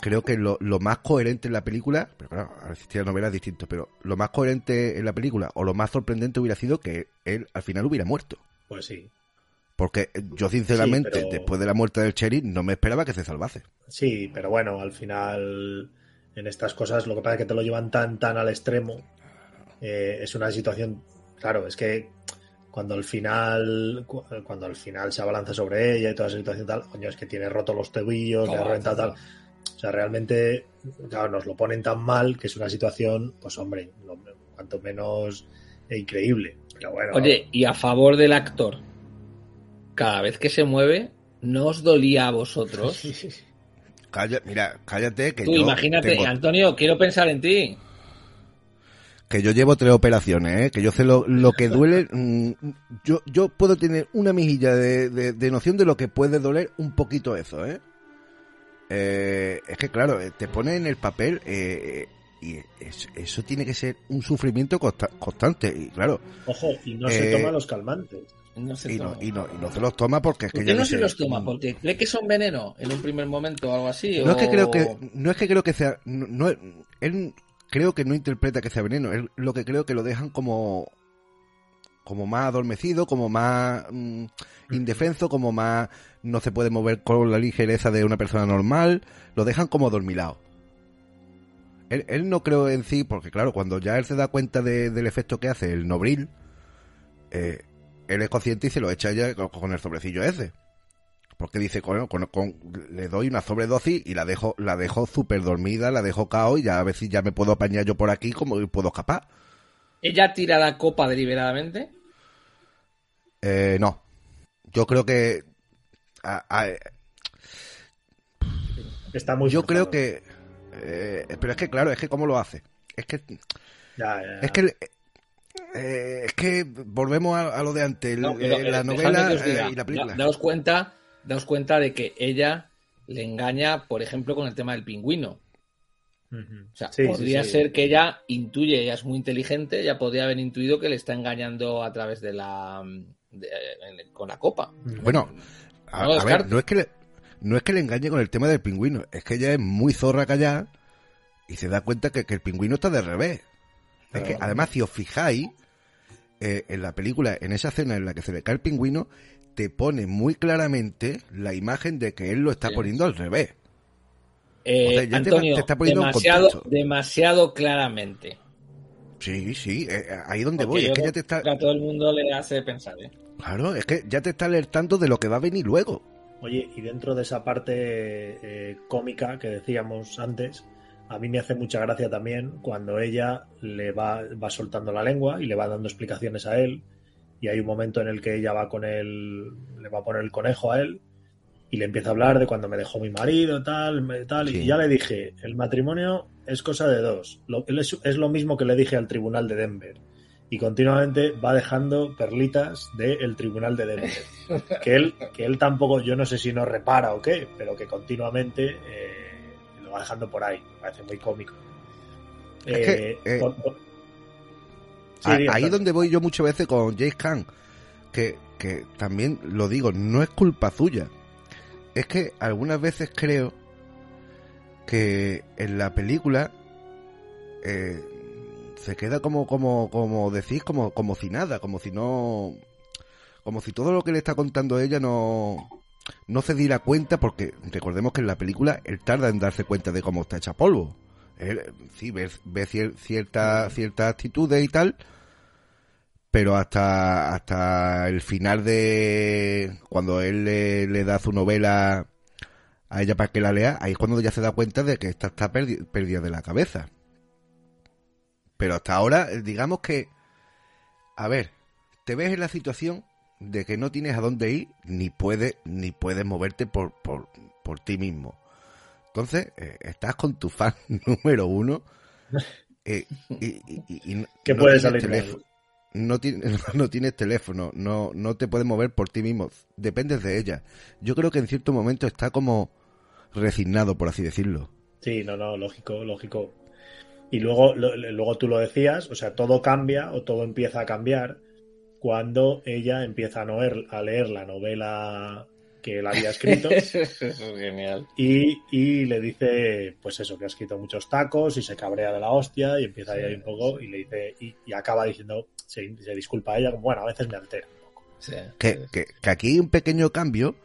creo que lo, lo más coherente en la película, pero claro, al existir la novela es distinto, pero lo más coherente en la película, o lo más sorprendente hubiera sido que él al final hubiera muerto. Pues sí. Porque yo, sinceramente, Sí, pero- después de la muerte del sheriff, no me esperaba que se salvase. Sí, pero bueno, al final en estas cosas lo que pasa es que te lo llevan tan, tan al extremo. Eh, es una situación, claro, es que cuando al final cu- cuando al final se abalanza sobre ella y toda esa situación tal, coño, es que tiene roto los tobillos, le reventado tal. O sea, realmente, claro, nos lo ponen tan mal que es una situación, pues hombre, lo- cuanto menos eh, increíble. Pero bueno, Oye, y a favor del actor, cada vez que se mueve, ¿no os dolía a vosotros? Calla, mira, cállate que Tú yo imagínate, tengo- Antonio, quiero pensar en ti. Que yo llevo tres operaciones, ¿eh? que yo sé lo, lo que duele. mm, yo, yo puedo tener una mejilla de, de- de noción de lo que puede doler un poquito eso, ¿eh? Eh, es que claro, eh, te pone en el papel eh, y es- eso tiene que ser un sufrimiento consta- constante y claro, ojo, y no se toma los calmantes. No se y, no, y, no, y no se los toma porque es que ¿Por ya no se los toma? ¿Porque cree que son veneno en un primer momento o algo así? No es que creo que no es que creo que sea no, no- él creo que no interpreta que sea veneno, él lo que creo que lo dejan como como más adormecido, como más mm, indefenso, como más no se puede mover con la ligereza de una persona normal, lo dejan como dormilado. Él, él no creo en sí, porque claro, cuando ya él se da cuenta de- del efecto que hace el Nobril, eh, él es consciente y se lo echa ya con el sobrecillo ese. Porque dice, con, con- con- le doy una sobredosis y la dejo, la dejo súper dormida, la dejo cao y ya a ver si ya me puedo apañar yo por aquí como puedo escapar. ¿Ella tira la copa deliberadamente? Eh, no. Yo creo que. a- a- Está muy yo creo que. eh, pero es que, claro, es que cómo lo hace. Es que. Ya, ya. Es que. eh, es que volvemos a, a lo de antes. el- No, pero, eh, la novela eh, y la película. da- daos cuenta, daos cuenta de que ella le engaña, por ejemplo, con el tema del pingüino. O sea, Sí, podría sí. ser que ella intuye, ella es muy inteligente, ella podría haber intuido que le está engañando a través de la de- en- con la copa. Bueno, a, No a ver, no es que le, no es que le engañe con el tema del pingüino, es que ella es muy zorra callada y se da cuenta que, que el pingüino está de revés. Es que además, si os fijáis, eh, en la película, en esa escena en la que se le cae el pingüino, te pone muy claramente la imagen de que él lo está Sí. poniendo al revés. Eh, O sea, ya te- Antonio, te está poniendo en demasiado, demasiado claramente. Sí, sí, eh, ahí donde Porque voy, yo es que creo ya te está... que a todo el mundo le hace pensar, ¿eh? Claro, es que ya te está alertando de lo que va a venir luego. Oye, y dentro de esa parte eh, cómica que decíamos antes, a mí me hace mucha gracia también cuando ella le va, va soltando la lengua y le va dando explicaciones a él. Y hay un momento en el que ella va con él, le va a poner el conejo a él y le empieza a hablar de cuando me dejó mi marido, tal, tal. Sí. Y ya le dije, el matrimonio es cosa de dos. Lo- es, es lo mismo que le dije al tribunal de Denver. Y continuamente va dejando perlitas del tribunal de Denver que él, que él tampoco, yo no sé si no repara o qué, pero que continuamente eh, lo va dejando por ahí. Me parece muy cómico. Es que, Eh, eh, por- por- Sí, A- diga, ahí Fran. donde voy yo muchas veces con James Khan, que, que también lo digo, no es culpa suya. Es que algunas veces creo que en la película eh, se queda como, como, como decís, como, como si nada, como si no, como si todo lo que le está contando ella no, no se diera cuenta, porque recordemos que en la película él tarda en darse cuenta de cómo está hecha polvo. Él, sí, ve, ve cier- cierta, ciertas actitudes y tal, pero hasta, hasta el final de cuando él le, le da su novela a ella para que la lea, ahí es cuando ya se da cuenta de que esta está perdi- perdida de la cabeza. Pero hasta ahora, eh, digamos que, a ver, te ves en la situación de que no tienes a dónde ir, ni puedes, ni puedes moverte por, por, por ti mismo. Entonces, eh, estás con tu fan número uno eh, y, y- y- y que no puede salir teléfono no, tienes, no tienes teléfono, no, no te puedes mover por ti mismo, dependes de ella. Yo creo que en cierto momento está como resignado, por así decirlo. Sí, no, no, lógico, lógico. Y luego, lo- luego tú lo decías, o sea, todo cambia o todo empieza a cambiar cuando ella empieza a, noer- a leer la novela que él había escrito Eso es genial. y, y le dice, pues eso, que ha escrito muchos tacos y se cabrea de la hostia y empieza ahí un poco y le dice, y, y acaba diciendo, se, se disculpa a ella, como, bueno, a veces me altera un poco. Sí, Que, sí. que, que aquí hay un pequeño cambio,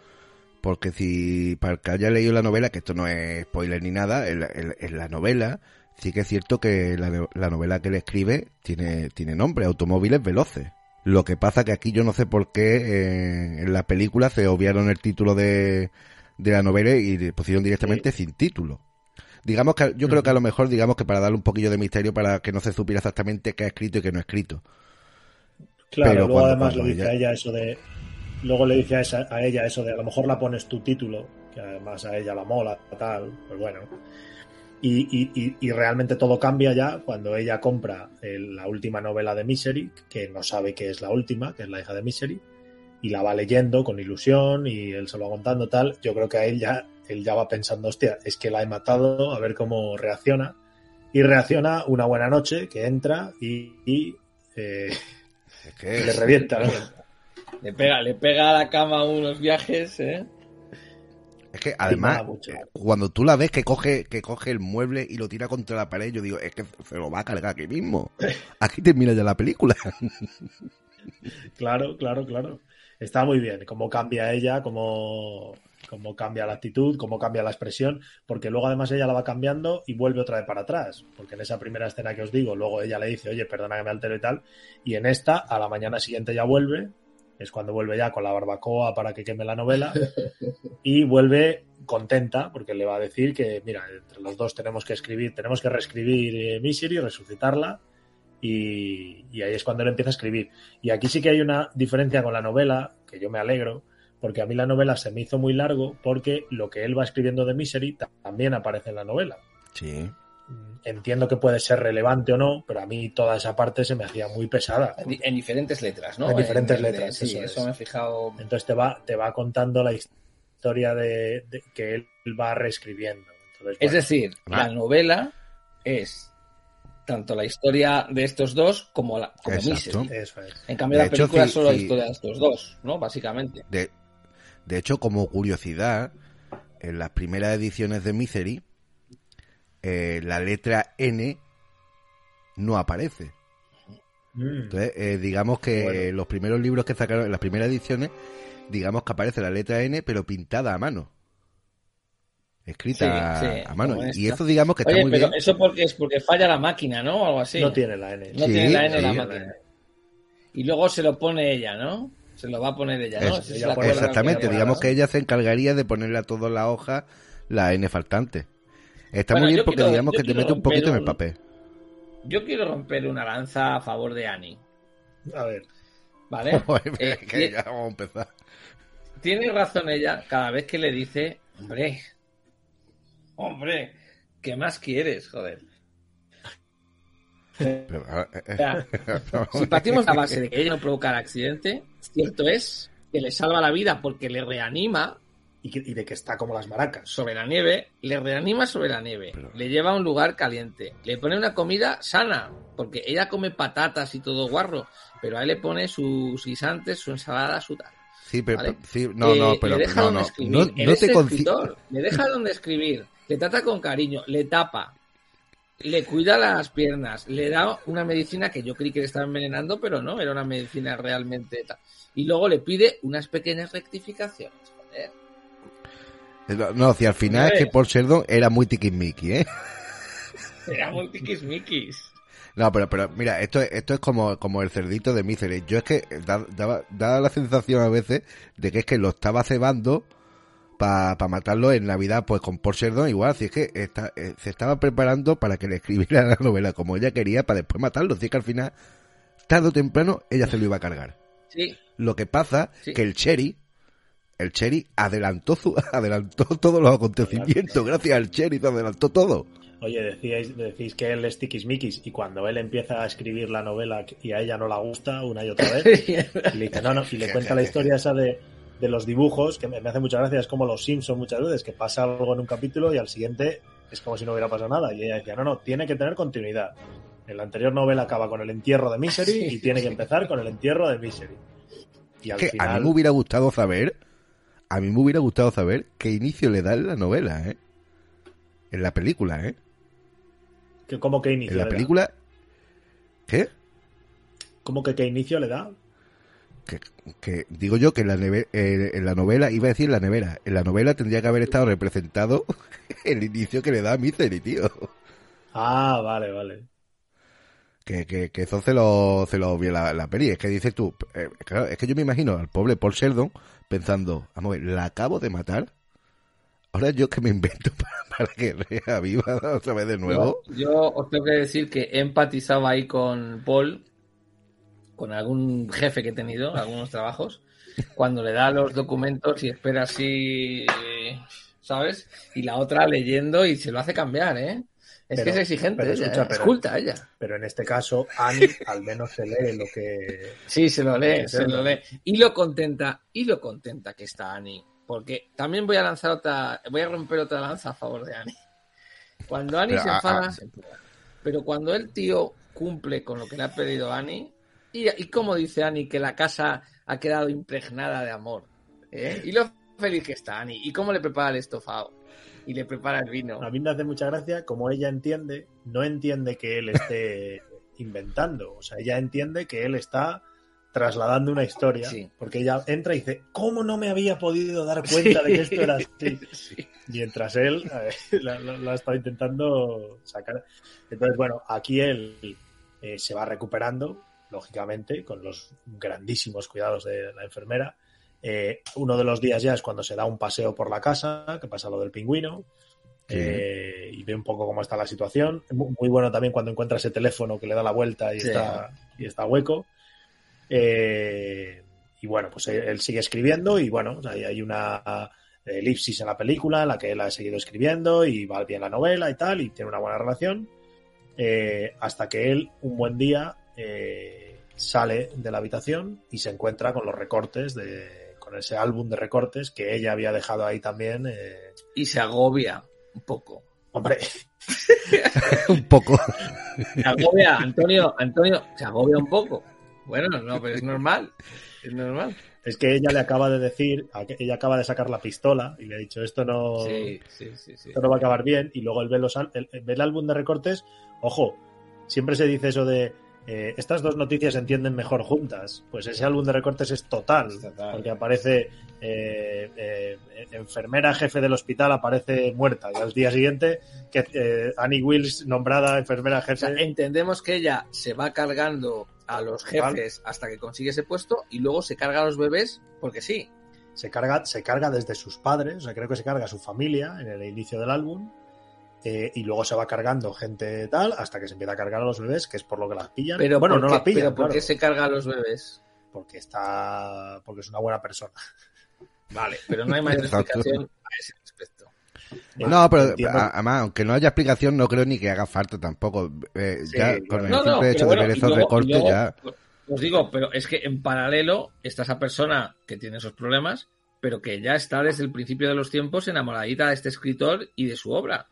porque si para el que haya leído la novela, que esto no es spoiler ni nada, en la, en- en la novela sí que es cierto que la, la novela que él escribe tiene, tiene nombre, Automóviles Veloces. Lo que pasa que aquí yo no sé por qué eh, en la película se obviaron el título de, de la novela y pusieron directamente sin título. Digamos que yo creo que a lo mejor, digamos que para darle un poquillo de misterio para que no se supiera exactamente qué ha escrito y qué no ha escrito. Claro, Pero luego además le dice ella- a ella eso de. Luego le dice a, esa- a ella eso de a lo mejor la pones tu título, que además a ella la mola, tal, pues bueno. Y, y- y- realmente todo cambia ya cuando ella compra el- la última novela de Misery, que no sabe que es la última, que es la hija de Misery, y la va leyendo con ilusión y él se lo va contando tal. Yo creo que a él ya, él ya va pensando, hostia, es que la he matado, a ver cómo reacciona. Y reacciona una buena noche, que entra y, y, eh, le revienta. ¿no? Le pega, le pega a la cama unos viajes, ¿eh? Es que además, eh, cuando tú la ves que coge, que coge el mueble y lo tira contra la pared, yo digo, es que se lo va a cargar aquí mismo. Aquí termina ya la película. Claro, claro, claro. Está muy bien cómo cambia ella, cómo, cómo cambia la actitud, cómo cambia la expresión, porque luego además ella la va cambiando y vuelve otra vez para atrás. Porque en esa primera escena que os digo, luego ella le dice, oye, perdona que me altero y tal, y en esta, a la mañana siguiente ya vuelve, es cuando vuelve ya con la barbacoa para que queme la novela, y vuelve contenta, porque le va a decir que, mira, entre los dos tenemos que escribir, tenemos que reescribir eh, Misery, resucitarla, y, y ahí es cuando él empieza a escribir. Y aquí sí que hay una diferencia con la novela, que yo me alegro, porque a mí la novela se me hizo muy largo, porque lo que él va escribiendo de Misery ta- también aparece en la novela. Sí. Mm, Entiendo que puede ser relevante o no, pero a mí toda esa parte se me hacía muy pesada. En, di- en diferentes letras, ¿no? En diferentes letras, sí, eso eso, es. me he fijado. Entonces te va, te va contando la historia de, de- que él va reescribiendo. Entonces, Es bueno, decir, la novela es tanto la historia de estos dos como la como eso es. En cambio, De la hecho, película es solo la historia de estos dos, ¿no? Básicamente. De, de hecho, como curiosidad, en las primeras ediciones de Misery, eh, la letra N no aparece. Mm, Entonces, eh, digamos que Bueno. los primeros libros que sacaron en las primeras ediciones, digamos que aparece la letra N, pero pintada a mano. Escrita Sí, sí, a mano. Y eso, digamos que está Oye, muy pero bien. eso porque es porque falla la máquina, ¿no? O algo así. No tiene la N. No Sí, tiene la N la máquina. Y luego se lo pone ella, ¿no? Se lo va a poner ella, ¿no? Es- ella la Exactamente, digamos que ella se encargaría de ponerle a todas las hojas la N faltante. Está Bueno, muy bien yo porque quiero- digamos que te mete un poquito en el papel. Yo quiero romper una lanza a favor de Annie, A ver, ¿vale? Joder, Eh, que ya vamos a empezar. Tiene razón ella cada vez que le dice, hombre, hombre, ¿qué más quieres, joder? Pero, eh, O sea, si partimos la base de que ella no provoca el accidente, cierto es que le salva la vida porque le reanima y, que- y de que está como las maracas. sobre la nieve, le reanima sobre la nieve, Pero- le lleva a un lugar caliente, le pone una comida sana, porque ella come patatas y todo guarro, pero a él le pone sus guisantes, su ensalada, su tal. Sí, pero, ¿vale? sí, no, Eh, no, pero le deja no, donde no, escribir. no, no te escritor, le deja donde escribir, le trata con cariño, le tapa, le cuida las piernas, le da una medicina que yo creí que le estaba envenenando, pero no, era una medicina realmente tal. Y luego le pide unas pequeñas rectificaciones. joder. No, si al final es que Hombre. Paul Sheldon era muy tiquismiqui, ¿eh? Era muy tiquismiquis. No, pero, pero mira, esto, es- esto es como, como el cerdito de Misery. Yo es que da, daba- da la sensación a veces de que es que lo estaba cebando para matarlo en Navidad, pues con Paul Sheldon igual. Si es que está, eh, se estaba preparando para que le escribiera la novela como ella quería para después matarlo. Si es que al final, tarde o temprano, ella se lo iba a cargar. Sí, Lo que pasa Sí. que el Cherry, el Cherry adelantó su, adelantó todos los acontecimientos. Gracias al Cherry adelantó todo. Oye, decíais, decís que él es tiquismiquis y cuando él empieza a escribir la novela y a ella no la gusta una y otra vez, y le dice, no, no, y le cuenta la historia esa de, de los dibujos, que me, me hace mucha gracia, es como los Simpsons muchas veces, que pasa algo en un capítulo y al siguiente es como si no hubiera pasado nada. Y ella decía, no, no, tiene que tener continuidad. En la anterior novela acaba con el entierro de Misery y tiene que empezar con el entierro de Misery. Y al que a mí me hubiera gustado saber, a mí me hubiera gustado saber qué inicio le da en la novela, ¿eh? En la película, ¿eh? ¿cómo que inicio En la le da? película... ¿Qué? ¿Cómo que qué inicio le da? Que, que digo yo que en la, neve- eh, en la novela, iba a decir en la nevera, en la novela tendría que haber estado representado el inicio que le da a Misery, tío. Ah, vale, vale. Que, que, que eso se lo, se lo vio la, la peli. Es que dices tú, eh, claro, es que yo me imagino al pobre Paul Sheldon pensando, vamos a ver, la acabo de matar. Ahora yo que me invento para, para que reaviva otra vez de nuevo. Yo, yo os tengo que decir que he empatizado ahí con Paul, con algún jefe que he tenido, algunos trabajos, cuando le da los documentos y espera así, ¿sabes? Y la otra leyendo y se lo hace cambiar, ¿eh? Es Pero- que es exigente pero ella, escucha, ¿eh? pero- es culta ella. Pero en este caso, Annie al menos se lee lo que... Sí, se lo lee, se lo lee. Y lo contenta, y lo contenta que está Annie. Porque también voy a lanzar otra, voy a romper otra lanza a favor de Annie. Cuando Annie Pero, se ah, enfada, ah. se enfada. Pero cuando el tío cumple con lo que le ha pedido Annie, y, y como dice Annie que la casa ha quedado impregnada de amor. ¿eh? Y lo feliz que está Annie. ¿Y cómo le prepara el estofado? Y le prepara el vino. A mí me hace mucha gracia, como ella entiende, no entiende que él esté inventando. O sea, ella entiende que él está trasladando una historia, Sí. porque ella entra y dice, ¿cómo no me había podido dar cuenta de que esto era así? Sí. Mientras él eh, la, la- estado intentando sacar. Entonces, bueno, aquí él eh, se va recuperando, lógicamente, con los grandísimos cuidados de la enfermera. Eh, uno de los días ya es cuando se da un paseo por la casa, que pasa lo del pingüino, Sí. eh, y ve un poco cómo está la situación. Muy, muy bueno también cuando encuentra ese teléfono que le da la vuelta y, Sí. está, y está hueco. Eh, y bueno, pues él, él sigue escribiendo y bueno, hay, hay una elipsis en la película en la que él ha seguido escribiendo y va bien la novela y tal, y tiene una buena relación. eh, hasta que él, un buen día, eh, sale de la habitación y se encuentra con los recortes de con ese álbum de recortes que ella había dejado ahí también. eh, Y se agobia un poco. hombre, un poco. Se agobia, Antonio, Antonio, se agobia un poco. Bueno, no, pero es normal. Es normal. es que ella le acaba de decir, ella acaba de sacar la pistola y le ha dicho esto no, Sí, sí, sí, sí. esto no va a acabar bien y luego él los, ve el álbum de recortes, ojo, siempre se dice eso de eh, estas dos noticias se entienden mejor juntas, pues ese álbum de recortes es total, Es total. porque aparece eh, eh, enfermera jefe del hospital aparece muerta y al día siguiente que eh, Annie Wills nombrada enfermera O jefe sea, entendemos que ella se va cargando a los jefes hasta que consigue ese puesto y luego se carga a los bebés porque sí. se carga, se carga desde sus padres, o sea, creo que se carga a su familia en el inicio del álbum, eh, y luego se va cargando gente tal, hasta que se empieza a cargar a los bebés, que es por lo que las pillan. Pero, bueno, ¿por no qué, las pillan, pero ¿por claro, qué se carga a los bebés? porque está, porque es una buena persona. Vale, pero no hay mayor Exacto. explicación a ese respecto. No, pero además, aunque no haya explicación, no creo ni que haga falta tampoco. Eh, Sí, ya con el no, simple hecho de ver esos luego- recortes, luego, ya. Os digo, pero es que en paralelo está esa persona que tiene esos problemas, pero que ya está desde el principio de los tiempos enamoradita de este escritor y de su obra.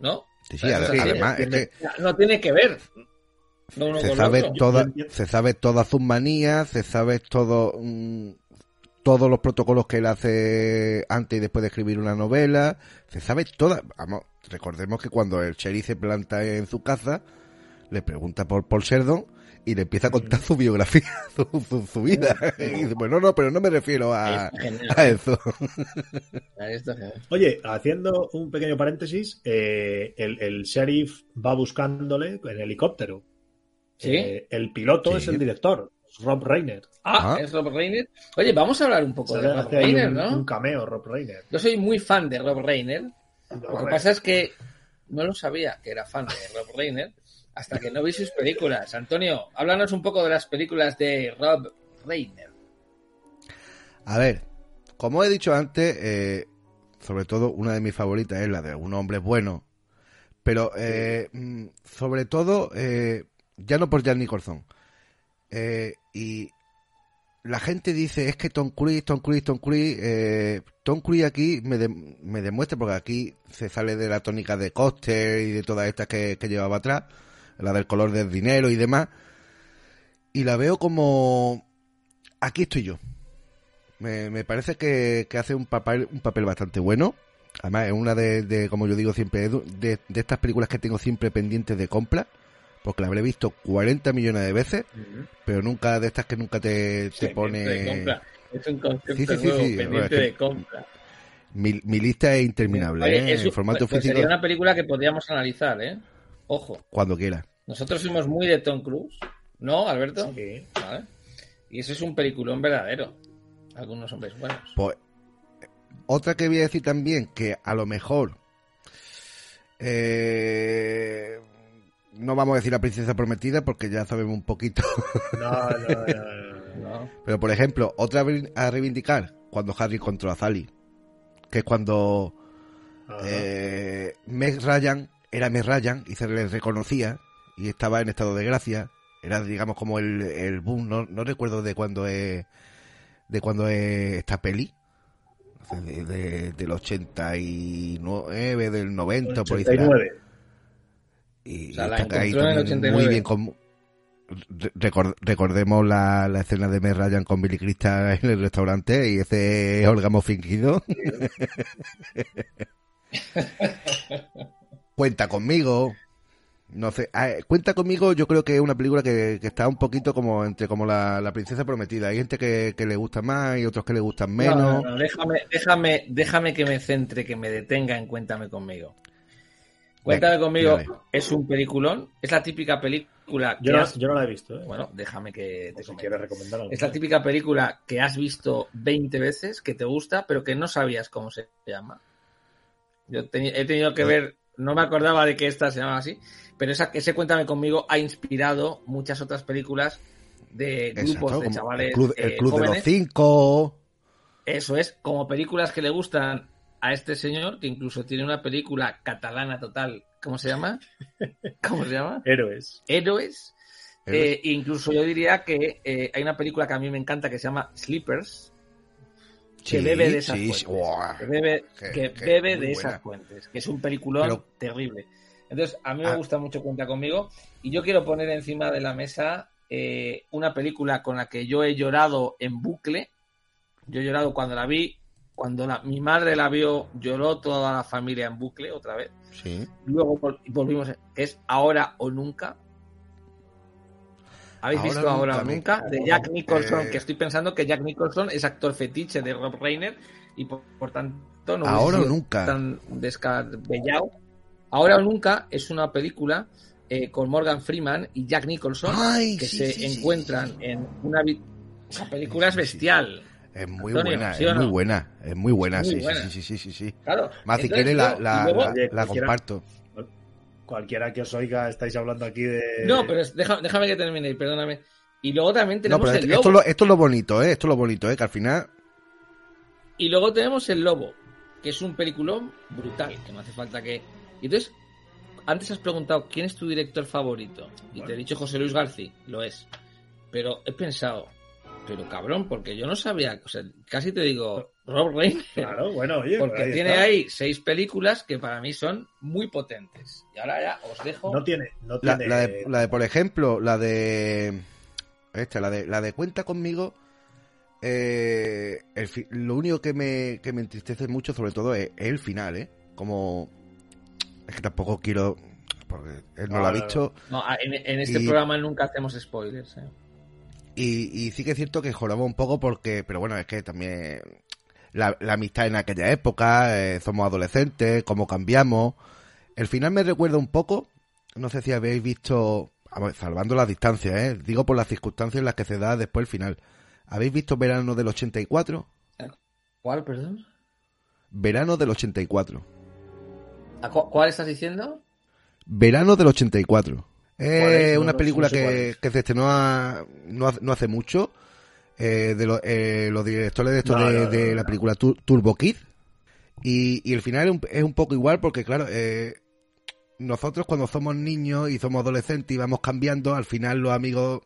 ¿No? Sí, sí, además, es entiende- que No tiene que ver. lo uno se con sabe, toda, se sabe todas sus manías, se sabe todo, mm, todos los protocolos que él hace antes y después de escribir una novela, se sabe toda. Vamos, recordemos que cuando el sheriff se planta en su casa, le pregunta por Paul Sheridan y le empieza a contar su biografía, su, su- su vida. Y dice, bueno, no, pero no me refiero a, a eso. Oye, haciendo un pequeño paréntesis, eh, el, el sheriff va buscándole en helicóptero. ¿Sí? Eh, el piloto Sí. es el director, es Rob Reiner. Ah, Ah. es Rob Reiner. Oye, vamos a hablar un poco de Rob Reiner, un, ¿no? un cameo, Rob Reiner. Yo soy muy fan de Rob Reiner. No, Lo que pasa es que no lo sabía que era fan de Rob Reiner hasta que no vi sus películas. Antonio, háblanos un poco de las películas de Rob Reiner. A ver, como he dicho antes, eh, sobre todo una de mis favoritas es la de Un hombre bueno, pero eh, mm, sobre todo, eh, ya no por Jan Nicholson. Eh, y la gente dice, es que Tom Cruise, Tom Cruise, Tom Cruise, eh, Tom Cruise aquí me, de- me demuestra, porque aquí se sale de la tónica de Coster y de todas estas que, que llevaba atrás, la del color del dinero y demás, y la veo como, aquí estoy yo. Me, me parece que, que hace un papel, un papel bastante bueno. Además, es una de, de, como yo digo siempre, de, de estas películas que tengo siempre pendientes de compra, porque la habré visto 40 millones de veces, pero nunca de estas que nunca te, te pone... Es un concepto Sí, sí, sí, nuevo, sí, pendiente es que- de compra. Mi, mi lista es interminable, Oye, ¿eh? es- formato pues físico, Sería una película que podríamos analizar, ¿eh? Ojo, cuando quiera. Nosotros somos muy de Tom Cruise, ¿no, Alberto? Sí. Vale. Y eso es un peliculón verdadero. Algunos hombres buenos. Pues, otra que voy a decir también, que a lo mejor eh, no vamos a decir la princesa prometida porque ya sabemos un poquito. No, no, no, no, no. ¿no? Pero por ejemplo, otra a reivindicar, cuando Harry encontró a Sally, que es cuando eh, Meg Ryan era Meg Ryan y se le reconocía y estaba en estado de gracia. Era, digamos, como el, el boom. No, no recuerdo de cuándo es, de cuándo es esta peli. De, de- del 89, del 90, por ahí será. 89. Y O sea, está ahí encontró en el también 89. muy bien con recordemos la, la, escena de Me Ryan con Billy Crystal en el restaurante y ese orgasmo fingido. Cuenta conmigo. No sé, ah, cuenta conmigo, yo creo que es una película que, está un poquito como entre como la, princesa prometida. Hay gente que, le gusta más y otros que le gustan menos. déjame, déjame, déjame que me centre, que me detenga en Cuéntame conmigo. Cuéntame conmigo, es un peliculón, es la típica película. Yo, no, yo no la he visto. ¿eh? Bueno, déjame que te si quieres Es la típica película que has visto 20 veces, que te gusta, pero que no sabías cómo se llama. Yo he tenido que ver, no me acordaba de que esta se llamaba así, pero esa, ese Cuéntame conmigo ha inspirado muchas otras películas de grupos de chavales. El Club, el club de los Cinco. Eso es, como películas que le gustan a este señor, que incluso tiene una película catalana total. ¿Cómo se llama? ¿Cómo se llama? Héroes. Héroes. Eh, incluso yo diría que eh, hay una película que a mí me encanta que se llama Sleepers, que bebe de esas fuentes. que bebe, que bebe de esas fuentes. Que es un peliculón terrible. Entonces, a mí me ah. gusta mucho Cuenta conmigo. Y yo quiero poner encima de la mesa eh, una película con la que yo he llorado en bucle. Yo he llorado cuando la vi. Cuando la, mi madre la vio, lloró toda la familia en bucle otra vez. Sí. Luego volvimos, es Ahora o Nunca. ¿Habéis visto Ahora o Nunca? De Jack Nicholson, que estoy pensando que Jack Nicholson es actor fetiche de Rob Reiner y por, tanto no Ahora o Nunca. tan descabellado. Ahora o Nunca es una película eh, con Morgan Freeman y Jack Nicholson que se encuentran en una... Esa película es bestial. Es muy buena, es muy buena, es muy buena, sí, sí, sí, sí, sí, Más si quieres la, la, comparto. Cualquiera que os oiga, estáis hablando aquí de... No, pero déjame, que termine, perdóname. Y luego también tenemos el lobo. Esto, esto, es lo bonito, ¿eh? Esto es lo bonito, ¿eh? Que al final... Y luego tenemos el lobo, que es un peliculón brutal, que no hace falta que... Y entonces, antes has preguntado quién es tu director favorito. Y te he dicho José Luis García, lo es. Pero he pensado, pero cabrón, porque yo no sabía, o sea, casi te digo Rob Reiner. Claro, bueno, oye, porque tiene ahí seis películas que para mí son muy potentes. Y ahora ya os dejo. No tiene, no tiene... La, de, la de, por ejemplo, la de esta, la de la de cuenta conmigo. Eh, lo único que me, que me entristece mucho, sobre todo, es, el final, ¿eh? Como es que tampoco quiero porque él no, lo ha visto. No, en, este programa nunca hacemos spoilers. ¿eh? Y, sí que es cierto que joraba un poco porque, pero bueno, es que también la, amistad en aquella época, eh, somos adolescentes, cómo cambiamos. El final me recuerda un poco, no sé si habéis visto, salvando las distancias, ¿eh? digo por las circunstancias en las que se da después el final. ¿Habéis visto Verano del 84? ¿Cuál, perdón? Verano del 84. ¿Cuál estás diciendo? Verano del 84. Es una película que, se estrenó no, hace mucho. Eh, de eh, los directores de esto de, la película Turbo Kid. Y, el final es un, poco igual porque, claro, eh, nosotros cuando somos niños y somos adolescentes y vamos cambiando, al final los amigos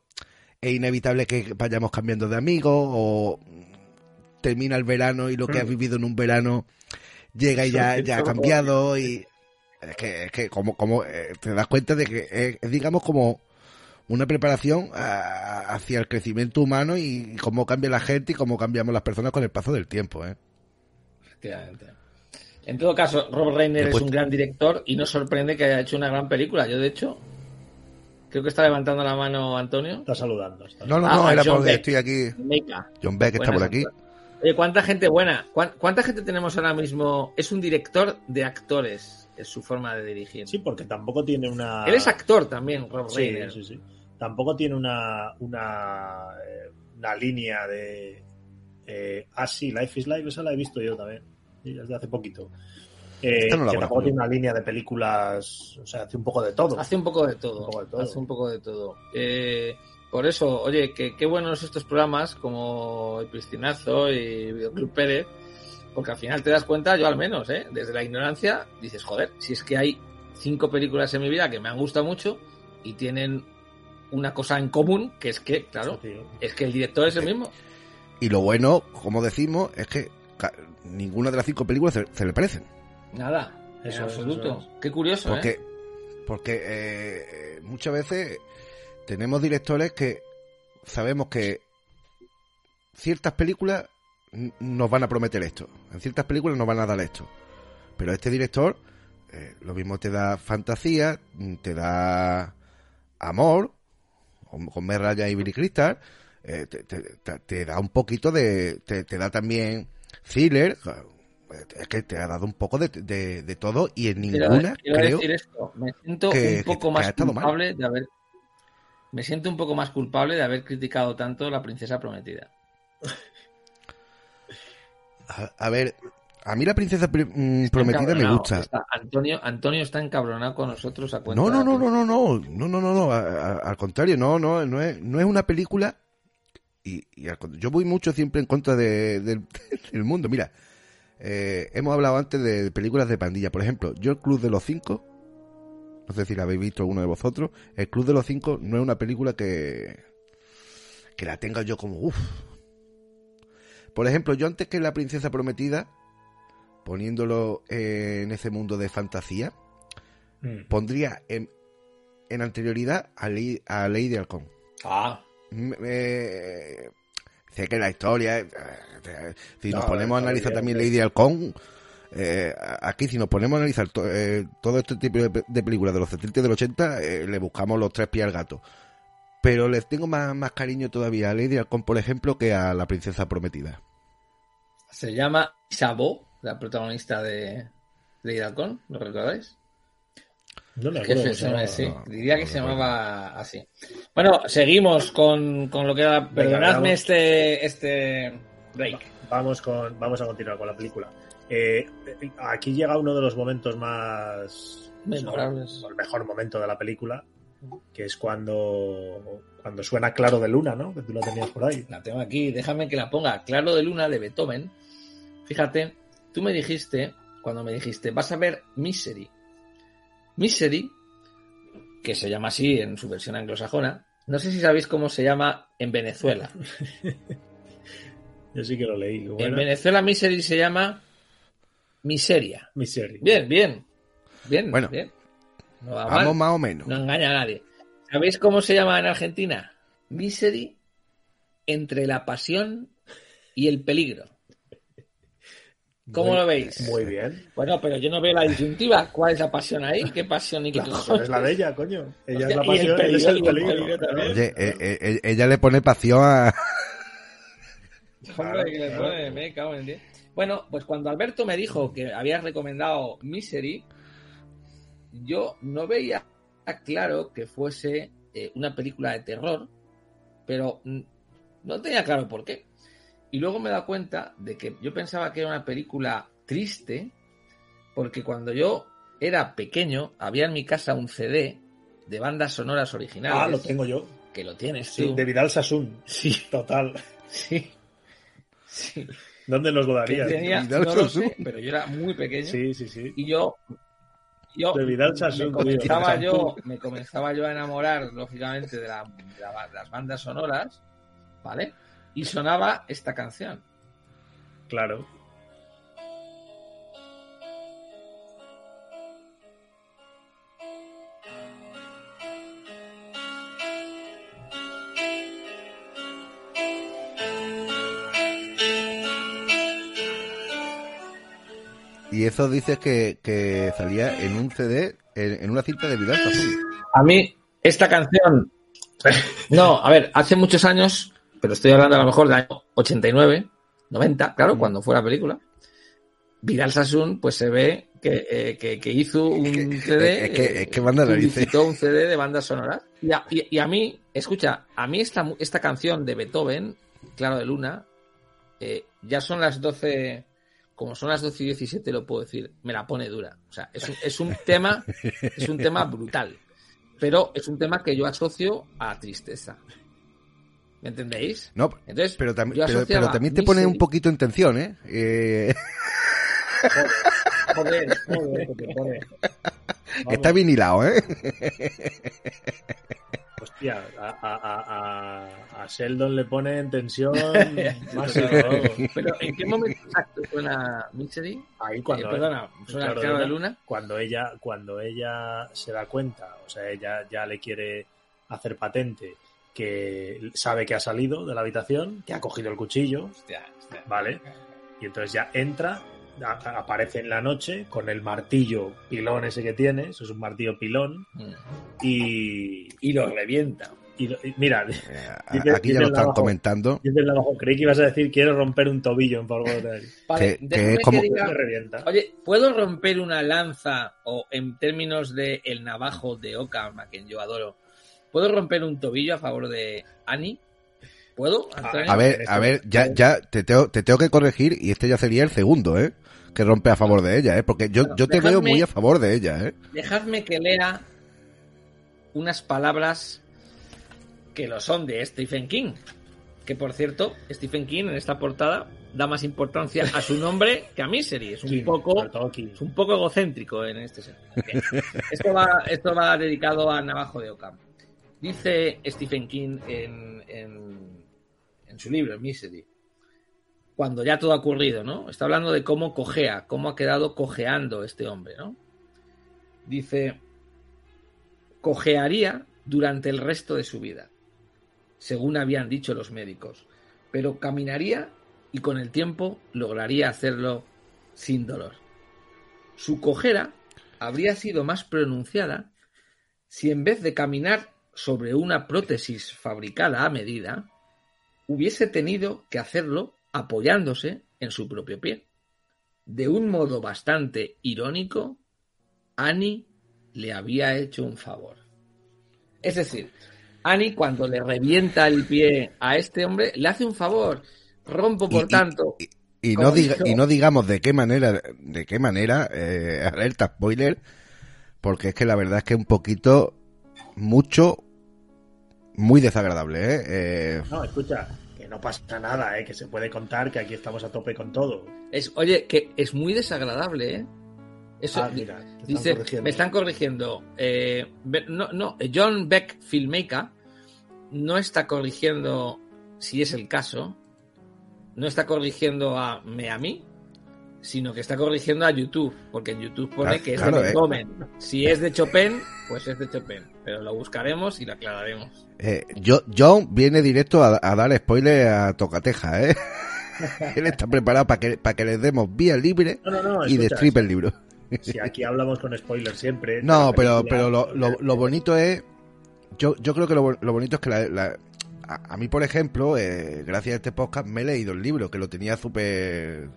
es inevitable que vayamos cambiando de amigos o termina el verano y lo que has vivido en un verano llega y ya, ya ha cambiado y es que, es que como, como eh, te das cuenta de que es, digamos, como una preparación hacia el crecimiento humano y, cómo cambia la gente y cómo cambiamos las personas con el paso del tiempo. ¿eh? Efectivamente. En todo caso, Rob Reiner es un gran director y nos sorprende que haya hecho una gran película. Yo, de hecho, creo que está levantando la mano Antonio. Está saludando. No, no, no, ah, era porque estoy aquí. John Beck está por aquí. ¿cuánta gente buena? ¿Cuánta gente tenemos ahora mismo? Es un director de actores es su forma de dirigir. Sí, porque tampoco tiene una. Él es actor también, Rob sí, Sí, sí. Tampoco tiene una, una, eh, una línea de. Eh, ah, sí, Life is Life, esa la he visto yo también. desde hace poquito. Eh, que tampoco tiene una línea de películas. O sea, hace un poco de todo. Hace un poco de todo. Hace un poco de todo. Eh, por eso, oye, que, qué buenos estos programas como El Piscinazo y Videoclub Pérez porque al final te das cuenta, yo al menos, ¿eh? desde la ignorancia, dices, joder, si es que hay cinco películas en mi vida que me han gustado mucho y tienen una cosa en común, que es que, claro, es que el director es el mismo. Y lo bueno, como decimos, es que ninguna de las cinco películas se, le parecen. Nada, en absoluto. Qué curioso, porque, ¿eh? Porque eh, muchas veces tenemos directores que sabemos que ciertas películas nos van a prometer esto, en ciertas películas nos van a dar esto. Pero este director, eh, lo mismo te da fantasía, mm, te da amor, con, Ryan y Billy Crystal, eh, te, te- te- te da un poquito de. Te, da también thriller. Es que te ha dado un poco de, de- de todo y en ninguna quiero creo. decir esto, me siento que- un poco que- más mal. culpable de haber me siento un poco más culpable de haber criticado tanto la princesa prometida. A, a ver, a mí la princesa Pri- mm, prometida me gusta. está- Antonio, Antonio está encabronado con nosotros a cuenta No, no, de no, no, no, no, no, no, no, no, a- a- al contrario, no, no, no es, no es una película y, y al yo voy mucho siempre en contra de- del- del mundo. Mira, eh, hemos hablado antes de películas de pandilla, por ejemplo, yo el Club de los Cinco, no sé si la habéis visto alguno de vosotros, el Club de los Cinco no es una película que que la tenga yo como uff. Por ejemplo, yo antes que La Princesa Prometida, poniéndolo eh, en ese mundo de fantasía, Mm. pondría en, en anterioridad a, Ley, a Lady Halcón. Ah, M- eh, sé que la historia, eh, si nos No, ponemos a analizar también. Lady Halcón, eh, aquí si nos ponemos a analizar to- todo este tipo de, de películas de los 70 y del 80, eh, le buscamos los tres pies al gato. Pero les tengo más, más cariño todavía a Lady Halcón, por ejemplo, que a la princesa prometida. se llama Isabó, la protagonista de Lady Halcón, ¿lo recordáis? No me Que acuerdo. se- sí, diría que no se recuerdo. llamaba así. Bueno, seguimos con, con lo que era. Perdonadme este, este break. Vamos, con, vamos a continuar con la película. Eh, aquí llega uno de los momentos más Memorables. el mejor momento de la película, que es cuando, cuando suena Claro de Luna, ¿no? Que tú la tenías por ahí. La tengo aquí, déjame que la ponga. Claro de Luna de Beethoven. Fíjate, tú me dijiste, cuando me dijiste, vas a ver Misery. Misery, que se llama así en su versión anglosajona, no sé si sabéis cómo se llama en Venezuela. Yo sí que lo leí. En Venezuela Misery se llama Miseria. Misery. Bien, bien. Bien, Bueno, bien. No va Vamos mal, más o menos. no engaña a nadie. ¿Sabéis cómo se llama en Argentina? Misery entre la pasión y el peligro. ¿Cómo Muy- lo veis? Muy bien. Bueno, pero yo no veo la disyuntiva. ¿Cuál es la pasión ahí? ¿Qué pasión y qué cojones? es la de ella, coño. Ella es la y el pasión, él es peligro, el y el peligro. peligro también. Oye, eh, eh, eh, ella le pone pasión a... Hombre, que le pone, me cago en diez. Bueno, pues cuando Alberto me dijo que habías recomendado Misery, yo no veía claro que fuese eh, una película de terror, pero no tenía claro por qué. Y luego me he dado cuenta de que yo pensaba que era una película triste, porque cuando yo era pequeño había en mi casa un CD de bandas sonoras originales. Ah, lo tengo yo. Que lo tienes Sí, tú. de Vidal Sassoon. Sí, Total. sí. Sí. ¿Dónde nos lo darías? tenía, Vidal no lo sé, pero yo era muy pequeño Sí, sí, sí. y yo, yo De Vidal me, tío. comenzaba yo, me comenzaba yo a enamorar, lógicamente, de, la- de la- de las bandas sonoras, ¿vale? Y sonaba esta canción. Claro. Y eso dices que, que salía en un CD, en, en una cinta de Vidal Sassoon. A mí, esta canción. No, a ver, hace muchos años, pero estoy hablando a lo mejor del año 89, 90, claro, cuando fue la película. Vidal Sassoon, pues se ve que, eh, que, que hizo un CD. es que- eh, es que banda publicitó un CD de bandas sonoras. Y a, y- y a mí, escucha, a mí esta, esta canción de Beethoven, Claro de Luna, eh, ya son las 12. Como son las 12 y 17, lo puedo decir, me la pone dura. O sea, es un, es un tema, es un tema brutal. Pero es un tema que yo asocio a tristeza. ¿Me entendéis? No, Entonces, pero, tam- pero, también te pone un poquito en tensión, ¿eh? Eh, Joder, joder, te pone. está bien hilado, ¿eh? Hostia, a, a, a, a- Sheldon le pone en tensión más. Pero ¿en qué momento exacto suena Misery? Ahí Eh, cuando, perdona, suena Claro Claro, de Luna. cuando ella cuando ella se da cuenta, o sea, ella ya le quiere hacer patente que sabe que ha salido de la habitación, que ha cogido el cuchillo, Hostia, hostia. ¿vale? Y entonces ya entra, aparece en la noche con el martillo pilón ese que tiene, eso es un martillo pilón, Mm. y, Y lo revienta. y lo- y mira, Eh, Dice- aquí ya lo están abajo. comentando. dice el de abajo, creí que ibas a decir quiero romper un tobillo en favor de él. Vale, Que- es como- que diga-. Oye, ¿puedo romper una lanza o en términos de el navajo de Ockham, a quien yo adoro? ¿Puedo romper un tobillo a favor de Annie? ¿Puedo? A ver, a ver, ya, ya te tengo, te tengo que corregir y este ya sería el segundo, ¿eh? Que rompe a favor de ella, ¿eh? Porque yo, Bueno, yo te veo muy a favor de ella, ¿eh? Dejadme que lea unas palabras que lo son de Stephen King. Que por cierto, Stephen King en esta portada da más importancia a su nombre que a Misery. Es un King, poco es un poco egocéntrico en este sentido. Esto va, esto va dedicado a Navajo de Ockham. Dice Stephen King en, en, en su libro, Misery, cuando ya todo ha ocurrido, ¿no? Está hablando de cómo cojea, cómo ha quedado cojeando este hombre, ¿no? Dice, cojearía durante el resto de su vida, según habían dicho los médicos, pero caminaría y con el tiempo lograría hacerlo sin dolor. Su cojera habría sido más pronunciada si en vez de caminar sobre una prótesis fabricada a medida, hubiese tenido que hacerlo apoyándose en su propio pie. De un modo bastante irónico, Annie le había hecho un favor. Es decir, Annie cuando le revienta el pie a este hombre, le hace un favor. Rompo, por Y- y- tanto, Y no, diga, y no digamos de qué manera, de qué manera, eh, alerta spoiler, porque es que la verdad es que un poquito, mucho, muy desagradable, ¿eh? Eh, No, escucha, que no pasa nada, ¿eh? que se puede contar que aquí estamos a tope con todo. Es, oye, que es muy desagradable, ¿eh? Eso, Ah, mira, están dice, corrigiendo. me están corrigiendo. eh, no, no, John Beck, filmmaker, no está corrigiendo, si es el caso, no está corrigiendo a me a mí, sino que está corrigiendo a YouTube, porque en YouTube pone que es claro, de eh. Beethoven. Si es de Chopin, pues es de Chopin, pero lo buscaremos y lo aclararemos. eh, yo, John viene directo a, a dar spoiler a Tocateja, ¿eh? Él está preparado para que, para que le demos vía libre No, no, no, y destripe el libro. Si aquí hablamos con spoilers siempre. No, pero, pero lo, lo, lo bonito es. Yo, yo creo que lo, lo bonito es que la, la- a, a mí, por ejemplo, eh, gracias a este podcast me he leído el libro, que lo tenía súper.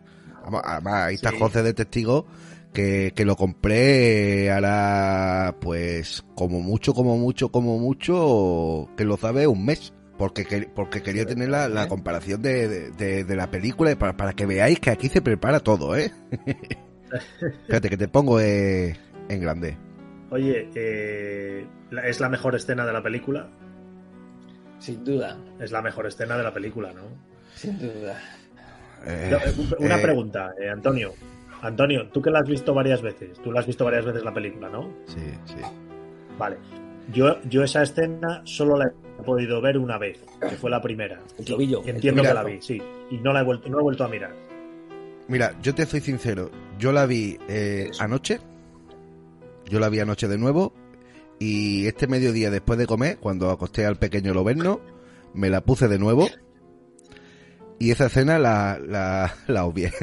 Además, ahí está Sí. José de testigo, que, que lo compré ahora, pues, como mucho, como mucho, como mucho, que lo sabe un mes. Porque, que- porque quería tener la, la comparación de, de, de- de la película para, para que veáis que aquí se prepara todo, ¿eh? Fíjate que te pongo eh, en grande. Oye, eh, es la mejor escena de la película. Sin duda, Es la mejor escena de la película, ¿no? sin duda. Eh, eh, Una eh, pregunta, eh, Antonio. Antonio, tú que la has visto varias veces, tú la has visto varias veces la película, ¿no? Sí, sí. Vale. Yo, yo esa escena solo la he podido ver una vez, que fue la primera. El tobillo. el Entiendo que la vi, sí. Y no la he vuelto, no he vuelto a mirar. Mira, yo te soy sincero. Yo la vi eh, anoche. Yo la vi anoche de nuevo. Y este mediodía después de comer, cuando acosté al pequeño Loberno, me la puse de nuevo. Y esa escena la, la, la obvié.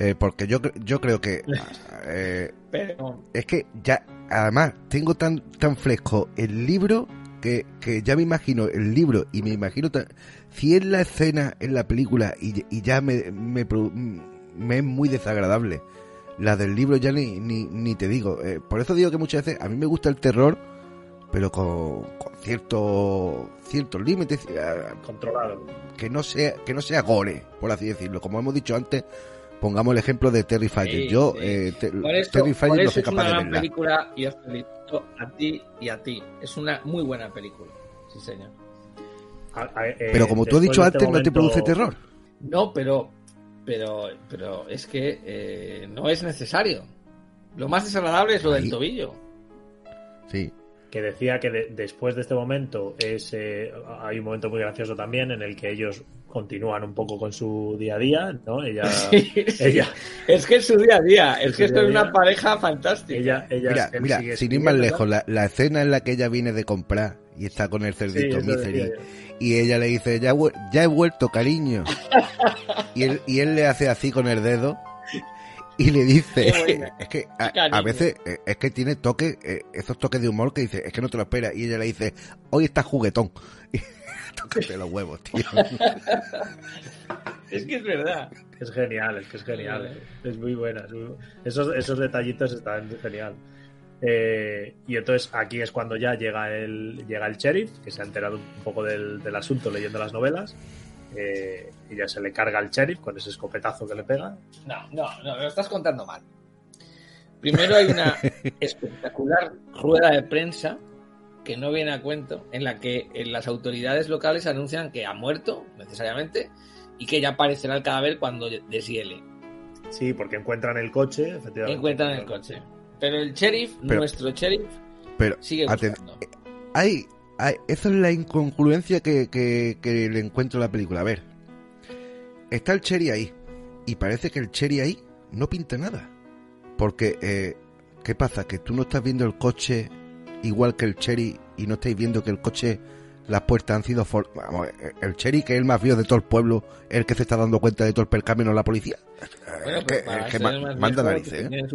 Eh, porque yo, yo creo que eh, Pero es que ya, además, tengo tan, tan fresco el libro que, que ya me imagino el libro y me imagino tan- si es la escena en la película y, y ya me, me, me es muy desagradable. La del libro ya ni, ni, ni te digo. Eh, por eso digo que muchas veces a mí me gusta el terror, pero con, con cierto, ciertos límites, eh, Controlado. que no sea, que no sea gore, por así decirlo. Como hemos dicho antes, pongamos el ejemplo de Terry Fire. Sí, Yo, sí. eh, te- Por eso, Terry por Fire no eso soy es una capaz de gran verla. película y os felicito a ti y a ti. Es una muy buena película. Sí, señor. A- a- eh, Pero como tú has dicho este antes, no te momento- produce terror. No, pero, pero, pero es que eh, no es necesario. Lo más desagradable es lo del Sí. tobillo. Sí. Que decía que de- después de este momento es eh, hay un momento muy gracioso también en el que ellos continúan un poco con su día a día, ¿no? Ella, Sí, sí. ella, Es que es su día a día. Es Es que esto es una pareja fantástica. ella, ella Mira, mira, sigue sin ir más lejos, la, la escena en la que ella viene de comprar y está con el Sí, cerdito eso Misery y ella le dice, ya, ya he vuelto, cariño. y, él, y él le hace así con el dedo y le dice, es que a, veces eh, es que tiene toques, eh, esos toques de humor que dice, es que no te lo esperas. Y ella le dice, hoy estás juguetón. Y tócate los huevos, tío. Es que es verdad. Es genial, es que es genial. Es muy buena. es muy- Esos, esos detallitos están genial. Eh, y entonces aquí es cuando ya llega el, llega el sheriff, que se ha enterado un poco del, del asunto leyendo las novelas. Eh, y ya se le carga al sheriff con ese escopetazo que le pega. No, no, no, me lo estás contando mal. Primero hay una espectacular rueda de prensa que no viene a cuento, en la que eh, las autoridades locales anuncian que ha muerto, necesariamente, y que ya aparecerá el cadáver cuando deshiele. Sí, porque encuentran el coche, efectivamente. Encuentran el coche. Pero el sheriff, Pero- nuestro sheriff, Pero sigue buscando. hay, hay- esa es la incongruencia que, que, que le encuentro en la película. A ver, está el Cherry ahí y parece que el Cherry ahí no pinta nada. Porque, eh, ¿qué pasa? Que tú no estás viendo el coche igual que el Cherry y no estáis viendo que el coche, las puertas han sido... for- Vamos, el Cherry, que es el más viejo de todo el pueblo, el que se está dando cuenta de todo el percamino la policía. Bueno, es pues que, ma- manda narices, ¿eh?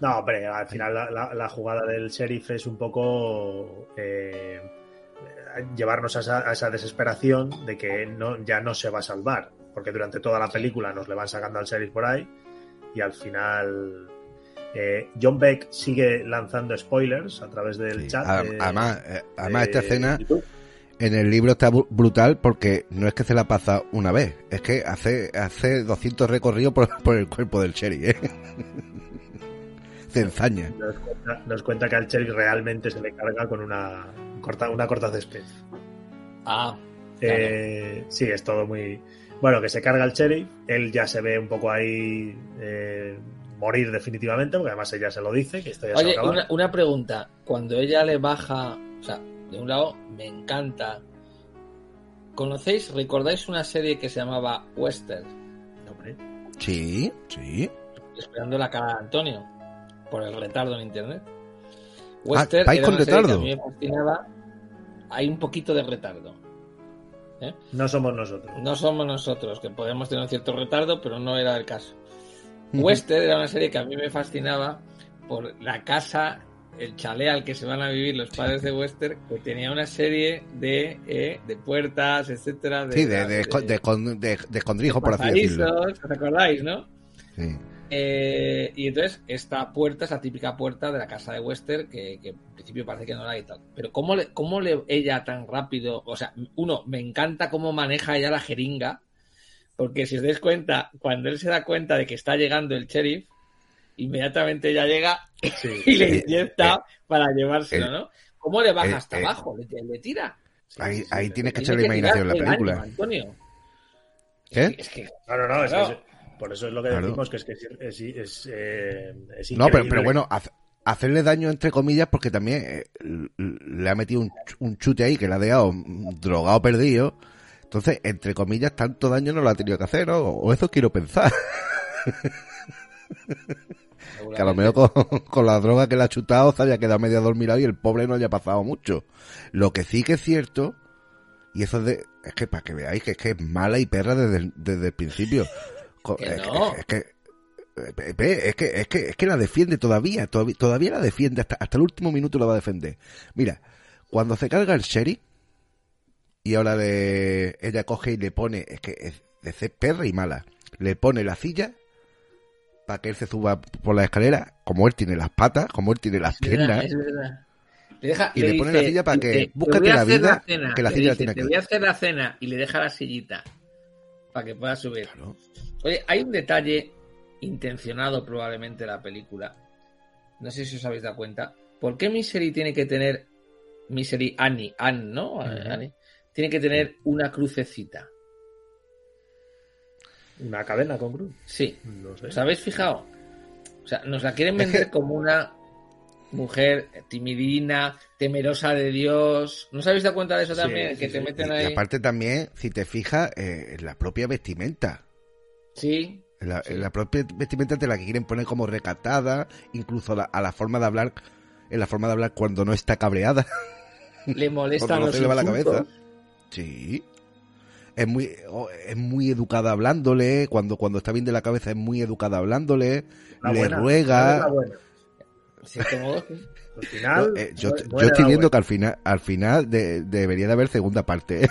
No, hombre, al final la, la- la jugada del sheriff es un poco eh, llevarnos a esa, a esa desesperación de que no, ya no se va a salvar, porque durante toda la película nos le van sacando al sheriff por ahí y al final eh, John Beck sigue lanzando spoilers a través del Sí. chat. De- Además, eh, además de esta escena en el libro está bru- brutal porque no es que se la pasa una vez, es que hace, hace 200 recorridos por, por el cuerpo del Cherry, ¿eh? Se ensaña. nos, cuenta, nos cuenta que al sheriff realmente se le carga con una corta, una corta césped. Ah, Eh, sí, es todo muy. Bueno, que se carga el sheriff, él ya se ve un poco ahí eh, morir definitivamente, porque además ella se lo dice, que esto ya se va a Oye, acabar. una, una pregunta. Cuando ella le baja, o sea, de un lado me encanta. ¿Conocéis, recordáis una serie que se llamaba Western? Hombre, Sí, sí. Esperando la cara de Antonio, por el retardo en internet. Ah, ¿vais era con una serie que retardo? a mí me fascinaba. Hay un poquito de retardo. No somos nosotros. No somos nosotros, que podemos tener un cierto retardo, pero no era el caso. Western era una serie que a mí me fascinaba por la casa, el chalet al que se van a vivir los padres de Western, que tenía una serie de, eh, de puertas, etcétera. Sí, de, de, de, escondrijo, por así decirlo. pasadizos, ¿Os acordáis, no? Sí. Eh, y entonces, esta puerta es la típica puerta de la casa de Wester, que, que en principio parece que no la hay y tal. Pero ¿cómo, le, ¿cómo le ella tan rápido? O sea, uno, me encanta cómo maneja ella la jeringa, porque si os dais cuenta, cuando él se da cuenta de que está llegando el sheriff, inmediatamente ella llega Sí, y le Eh, inyecta eh, para llevárselo, el- ¿no? ¿Cómo le baja eh, hasta eh, abajo? Le, le tira. sí, Ahí, sí, ahí tienes que echarle imaginación en la película. ánimo, Antonio. ¿Qué? Es que, No, no, no, es que por eso es lo que Claro. decimos, que es que es, es, es, eh, es No, pero, bueno, hace- hacerle daño entre comillas porque también eh, le ha metido un, un chute ahí que le ha dejado drogado perdido. Entonces, entre comillas, tanto daño no lo ha tenido que hacer, ¿no? O eso quiero pensar. Que a lo mejor con, con la droga que le ha chutado se haya quedado medio dormido y el pobre no haya pasado mucho. Lo que sí que es cierto, y eso es de, es que para que veáis que es que es mala y perra desde desde el principio. Co- Que es, no. es que, eh, ve, es que, es que, es que la defiende todavía, todavía, todavía la defiende, hasta, hasta el último minuto la va a defender. Mira, cuando se carga el Sherry, y ahora le, ella coge y le pone, es que es de ser perra y mala, le pone la silla para que él se suba por la escalera, como él tiene las patas, como él tiene las Es verdad, piernas, es verdad. Le deja- Y le pone la silla para que, dice, búscate "Te la vida, cena", que la silla la tiene Te voy a hacer la cena y le deja la sillita para que pueda subir. Claro. Oye, hay un detalle intencionado probablemente de la película. No sé si os habéis dado cuenta. ¿Por qué Misery tiene que tener Misery Annie, Anne, ¿no? Annie, tiene que tener una crucecita. Una cadena con cruz. Sí. No sé. ¿Os habéis fijado? O sea, nos la quieren vender como una mujer timidina, temerosa de Dios. ¿No os habéis dado cuenta de eso también? sí, que te sí. meten Y ahí. aparte también, si te fijas, eh, en la propia vestimenta. Sí, En la, Sí. en la propia vestimenta te la quieren poner como recatada, incluso la- a la forma de hablar, en la forma de hablar cuando no está cabreada. le molestan Cuando no los se le va la cabeza. Sí. Es muy, o- es muy educada hablándole, cuando, cuando está bien de la cabeza es muy educada hablándole, La le buena, ruega. la modo, sí. Al final, No, eh, yo, yo estoy la viendo que al final, al final de- debería de haber segunda parte. ¿eh?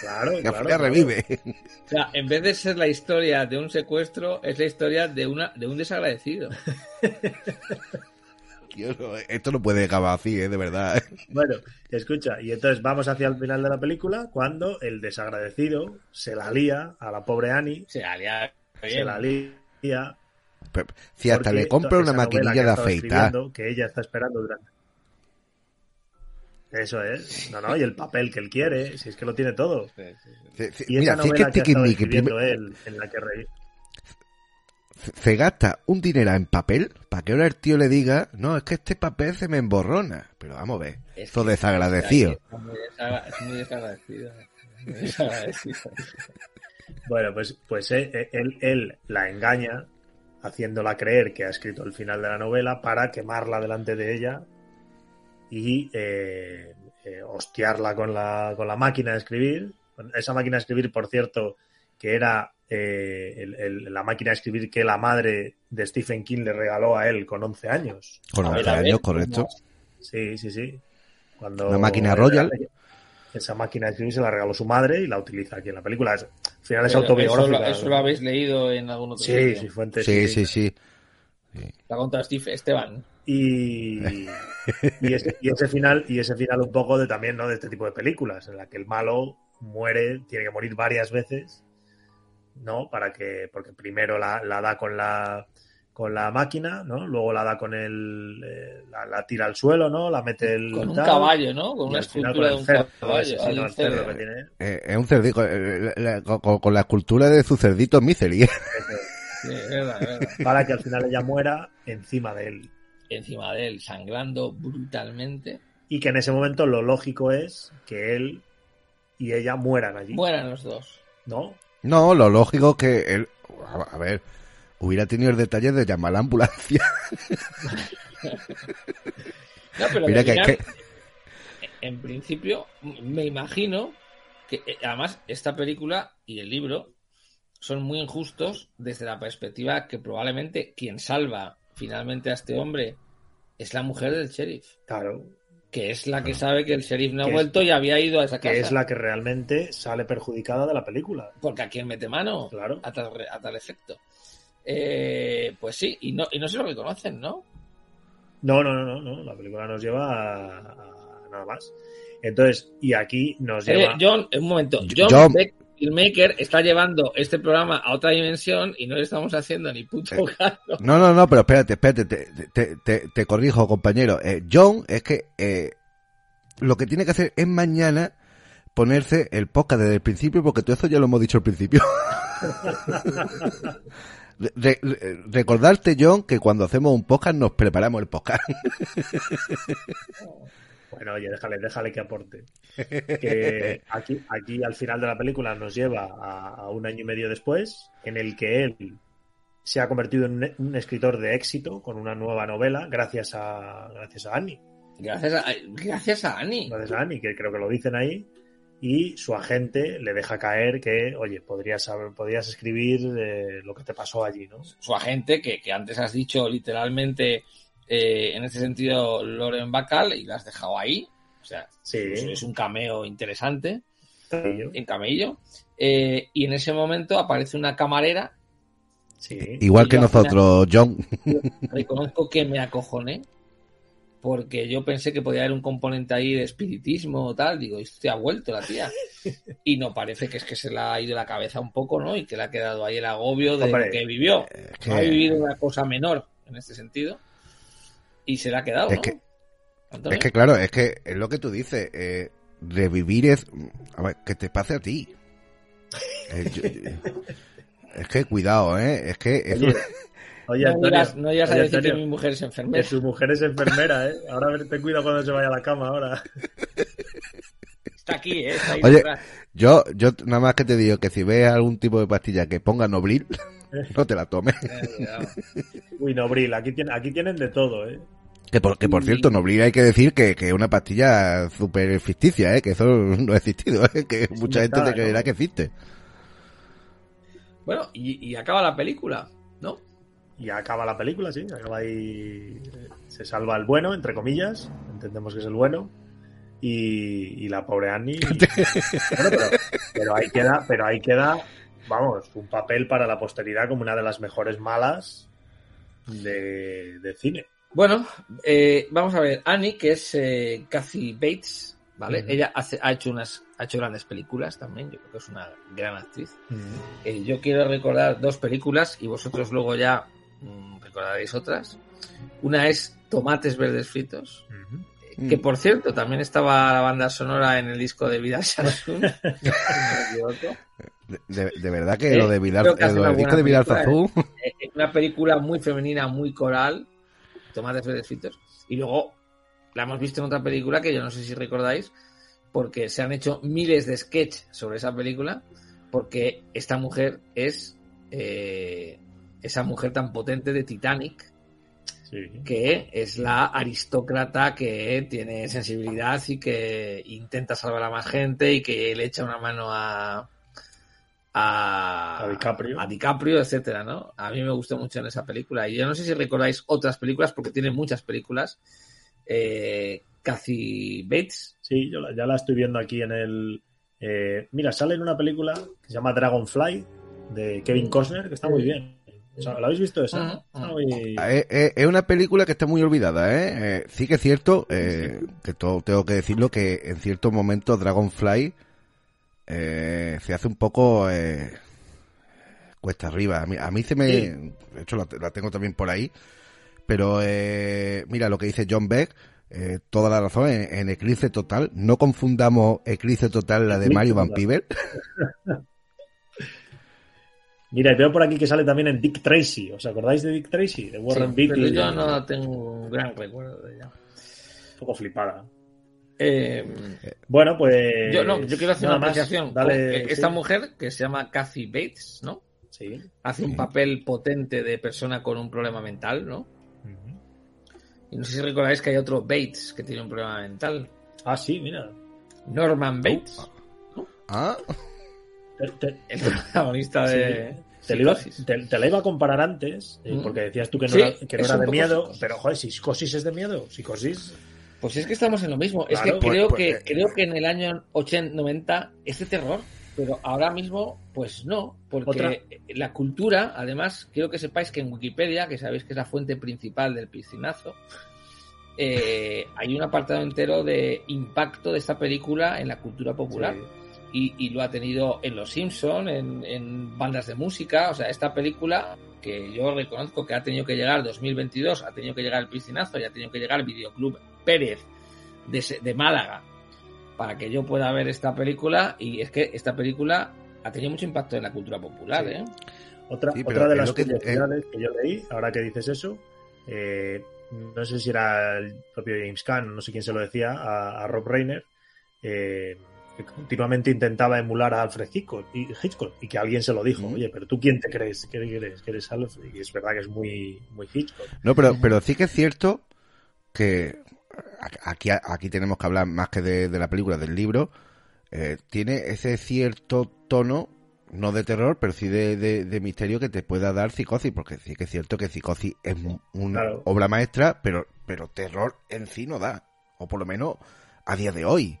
Claro, Que claro, revive. O sea, en vez de ser la historia de un secuestro, es la historia de una de un desagradecido. Esto no puede acabar así, ¿eh? de verdad. Bueno, escucha, y entonces vamos hacia el final de la película cuando el desagradecido se la lía a la pobre Annie, Se alía se bien. la lía. Si hasta porque le compra una maquinilla de afeitar. Que ella está esperando durante. Eso es. No, no, y el papel que él quiere, si es que lo tiene todo. Sí, sí, sí. Se- se- Y Mira, esa si es que que él, en la que re- se- gasta un dinero en papel para que ahora el tío le diga, no, es que este papel se me emborrona. Pero vamos a ver, Es desagradecido. Es muy desagradecido. Muy desagradecido. Bueno, pues, pues eh, eh, él, él la engaña haciéndola creer que ha escrito el final de la novela para quemarla delante de ella y eh, eh, hostiarla con la, con la máquina de escribir. Esa máquina de escribir, por cierto, que era eh, el- el- la máquina de escribir que la madre de Stephen King le regaló a él con 11 años. Con A ver, 11 a ver, años, correcto. Sí, sí, sí. Cuando Una máquina Royal. Esa máquina de escribir se la regaló su madre y la utiliza aquí en la película. Es- al final es Pero autobiográfica. Eso, lo- eso lo habéis leído en algún otro Sí, sitio. sí, fuente. Sí, sí, sí. La contra Steve Esteban. Y, y, ese, y ese final, y ese final un poco de también, ¿no? De este tipo de películas, en la que el malo muere, tiene que morir varias veces, ¿no? Para que, porque primero la, la da con la con la máquina, ¿no? Luego la da con el eh, la, la tira al suelo, ¿no? La mete el Con un tal, caballo, ¿no? Con una escultura de un cerdo, caballo. ese, no, cerdo cerdo. que tiene. Eh, es un cerdito, eh, la- con, con la escultura de su cerdito Misery. Sí, es verdad, es verdad. Para que al final ella muera encima de él. Encima de él, sangrando brutalmente. Y que en ese momento lo lógico es que él y ella mueran allí, Mueran los dos. ¿no? No, lo lógico que él, a ver, hubiera tenido el detalle de llamar a la ambulancia. No, pero Mira que, que- en principio, me imagino que eh, además esta película y el libro son muy injustos desde la perspectiva que probablemente quien salva finalmente a este hombre es la mujer del sheriff, Claro, que es la que sabe que el sheriff no ha es- vuelto y había ido a esa casa. que es la que realmente sale perjudicada de la película. Porque a quien mete mano Claro. a tal, a tal efecto. Eh, pues sí, y no, y no se lo reconocen, ¿no? No, no, no, no, no. La película nos lleva a, a nada más. Entonces, y aquí nos Eh, lleva. John, un momento. John, John- Beck, Filmmaker, está llevando este programa a otra dimensión y no le estamos haciendo ni puto Eh, caso. no, no, no, pero espérate, espérate, te, te, te- te corrijo, compañero. Eh, John, es que eh, lo que tiene que hacer es mañana ponerse el podcast desde el principio, porque todo eso ya lo hemos dicho al principio. Re- re- recordarte, John, que cuando hacemos un podcast nos preparamos el podcast. Bueno, oye, déjale, déjale que aporte. Que aquí, aquí al final de la película nos lleva a, a un año y medio después, en el que él se ha convertido en un, un escritor de éxito con una nueva novela, gracias a, gracias a Annie. Gracias a, gracias a Annie. Gracias a Annie, que creo que lo dicen ahí. Y su agente le deja caer que, oye, podrías, saber, podrías escribir eh, lo que te pasó allí, ¿no? Su agente, que, que antes has dicho literalmente, eh, en este sentido, Loren Bacall, y la has dejado ahí. O sea, Sí. es, un cameo interesante Camello. en camello. Eh, y en ese momento aparece una camarera. Sí. Igual que nosotros, John. Reconozco que me acojoné. Porque yo pensé que podía haber un componente ahí de espiritismo o tal. Digo, esto ha vuelto la tía. Y no parece que es que se le ha ido la cabeza un poco, ¿no? Y que le ha quedado ahí el agobio de Hombre, lo que vivió. Es No ha que- vivido una cosa menor en este sentido. Y se le ha quedado, Es ¿no? que- Antonio? Es que claro, es que es lo que tú dices, eh, revivir es, a ver, que te pase a ti. Eh, yo- es que cuidado, ¿eh? Es que es, Oye, no, Antonio, digas, no digas a decir Antonio, que mi mujer es que enfermera. su mujer es enfermera, ¿eh? Ahora a ver, ten cuidado cuando se vaya a la cama ahora. Está aquí, ¿eh? Está ahí Oye, detrás. yo, yo nada más que te digo que si ves algún tipo de pastilla que ponga Nobril, no te la tomes. Eh. Uy, Nobril, aquí, tiene, aquí tienen de todo, ¿eh? Que por, que por cierto, Nobril hay que decir que que es una pastilla súper ficticia, ¿eh? que eso no ha existido, ¿eh? que mucha gente te creerá ¿no? que existe. Bueno, y, y acaba la película, ¿no? Y acaba la película, sí. Acaba ahí. Se salva el bueno, entre comillas. Entendemos que es el bueno. Y, y la pobre Annie. Bueno, pero, pero ahí queda, pero ahí queda, vamos, un papel para la posteridad como una de las mejores malas de, de cine. Bueno, eh, vamos a ver. Annie, que es eh, Kathy Bates, ¿vale? Ella hace, ha hecho unas, ha hecho grandes películas también. Yo creo que es una gran actriz. Eh, yo quiero recordar dos películas y vosotros luego ya recordaréis otras. Una es Tomates Verdes Fritos. Mm. que por cierto también estaba la banda sonora en el disco de Vidal Sassoon. De, de- de verdad que Eh, lo de Vidal, hace lo del disco de Vidal Eh, una película muy femenina, muy coral, Tomates Verdes Fritos. Y luego la hemos visto en otra película que yo no sé si recordáis, porque se han hecho miles de sketches sobre esa película, porque esta mujer es eh, esa mujer tan potente de Titanic, Sí. que es la aristócrata que tiene sensibilidad y que intenta salvar a más gente y que le echa una mano a a, A DiCaprio. a DiCaprio, etcétera, ¿no? A mí me gustó mucho en esa película y yo no sé si recordáis otras películas porque tiene muchas películas. Eh, Kathy Bates, Sí, yo la- ya la estoy viendo aquí en el. eh, mira, sale en una película que se llama Dragonfly de Kevin Costner, que está muy bien. O sea, ¿La habéis visto esa? Ujú. Está muy- Es, es- es una película que está muy olvidada, ¿eh? Eh, sí que es cierto, eh, que to- tengo que decirlo, que en ciertos momentos Dragonfly eh, se hace un poco eh, cuesta arriba. A mí, a mí se me... Sí. De hecho, la, la tengo también por ahí. Pero eh, mira lo que dice John Beck, eh, toda la razón, en, en Eclipse Total. No confundamos Eclipse Total, la de Mario Van. Peebles. Mira, y veo por aquí que sale también en Dick Tracy. ¿Os acordáis de Dick Tracy? De Warren sí, Beatty. pero yo no tengo un gran recuerdo de ella. Un poco flipada. Eh, Bueno, pues. yo no, yo quiero hacer una más. apreciación. Dale, con esta sí. mujer que se llama Kathy Bates, ¿no? Sí. Hace un papel potente de persona con un problema mental, ¿no? Y no sé si recordáis que hay otro Bates que tiene un problema mental. Ah, sí, mira. Norman Bates, Ah, Te, te- el protagonista de te lo iba- Psicosis. te- te la iba a comparar antes, eh, Mm. porque decías tú que no Sí, era, que no es era un de miedo, psicosis. pero joder, si psicosis es de miedo, psicosis. Pues es que estamos en lo mismo. es que pues- creo pues, que eh, creo que en el año 80, 90 es de terror, pero ahora mismo, pues no, porque Otra- la cultura, además, quiero que sepáis que en Wikipedia, que sabéis que es la fuente principal del piscinazo, eh, hay un apartado entero de impacto de esta película en la cultura popular. Sí. Y, y lo ha tenido en Los Simpson, en, en bandas de música. O sea, esta película que yo reconozco que ha tenido que llegar 2022, ha tenido que llegar el piscinazo y ha tenido que llegar el Videoclub Pérez de, Se- de Málaga para que yo pueda ver esta película. Y es que esta película ha tenido mucho impacto en la cultura popular. Sí. ¿eh? Otra, Sí, otra de las que- curiosidades que yo leí, ahora que dices eso, eh, no sé si era el propio James Caan, no sé quién se lo decía, a, a Rob Reiner, eh, que continuamente intentaba emular a Alfred Hitchcock y, Hitchcock, y que alguien se lo dijo, oye, pero tú quién te crees, ¿qué crees? que eres Alfred? Y es verdad que es muy, muy Hitchcock. No, pero, pero sí que es cierto que aquí, aquí tenemos que hablar más que de, de la película, del libro. eh, tiene ese cierto tono, no de terror, pero sí de, de- de misterio que te pueda dar psicosis, porque sí que es cierto que psicosis es una Claro. obra maestra, pero, pero terror en sí no da, o por lo menos a día de hoy.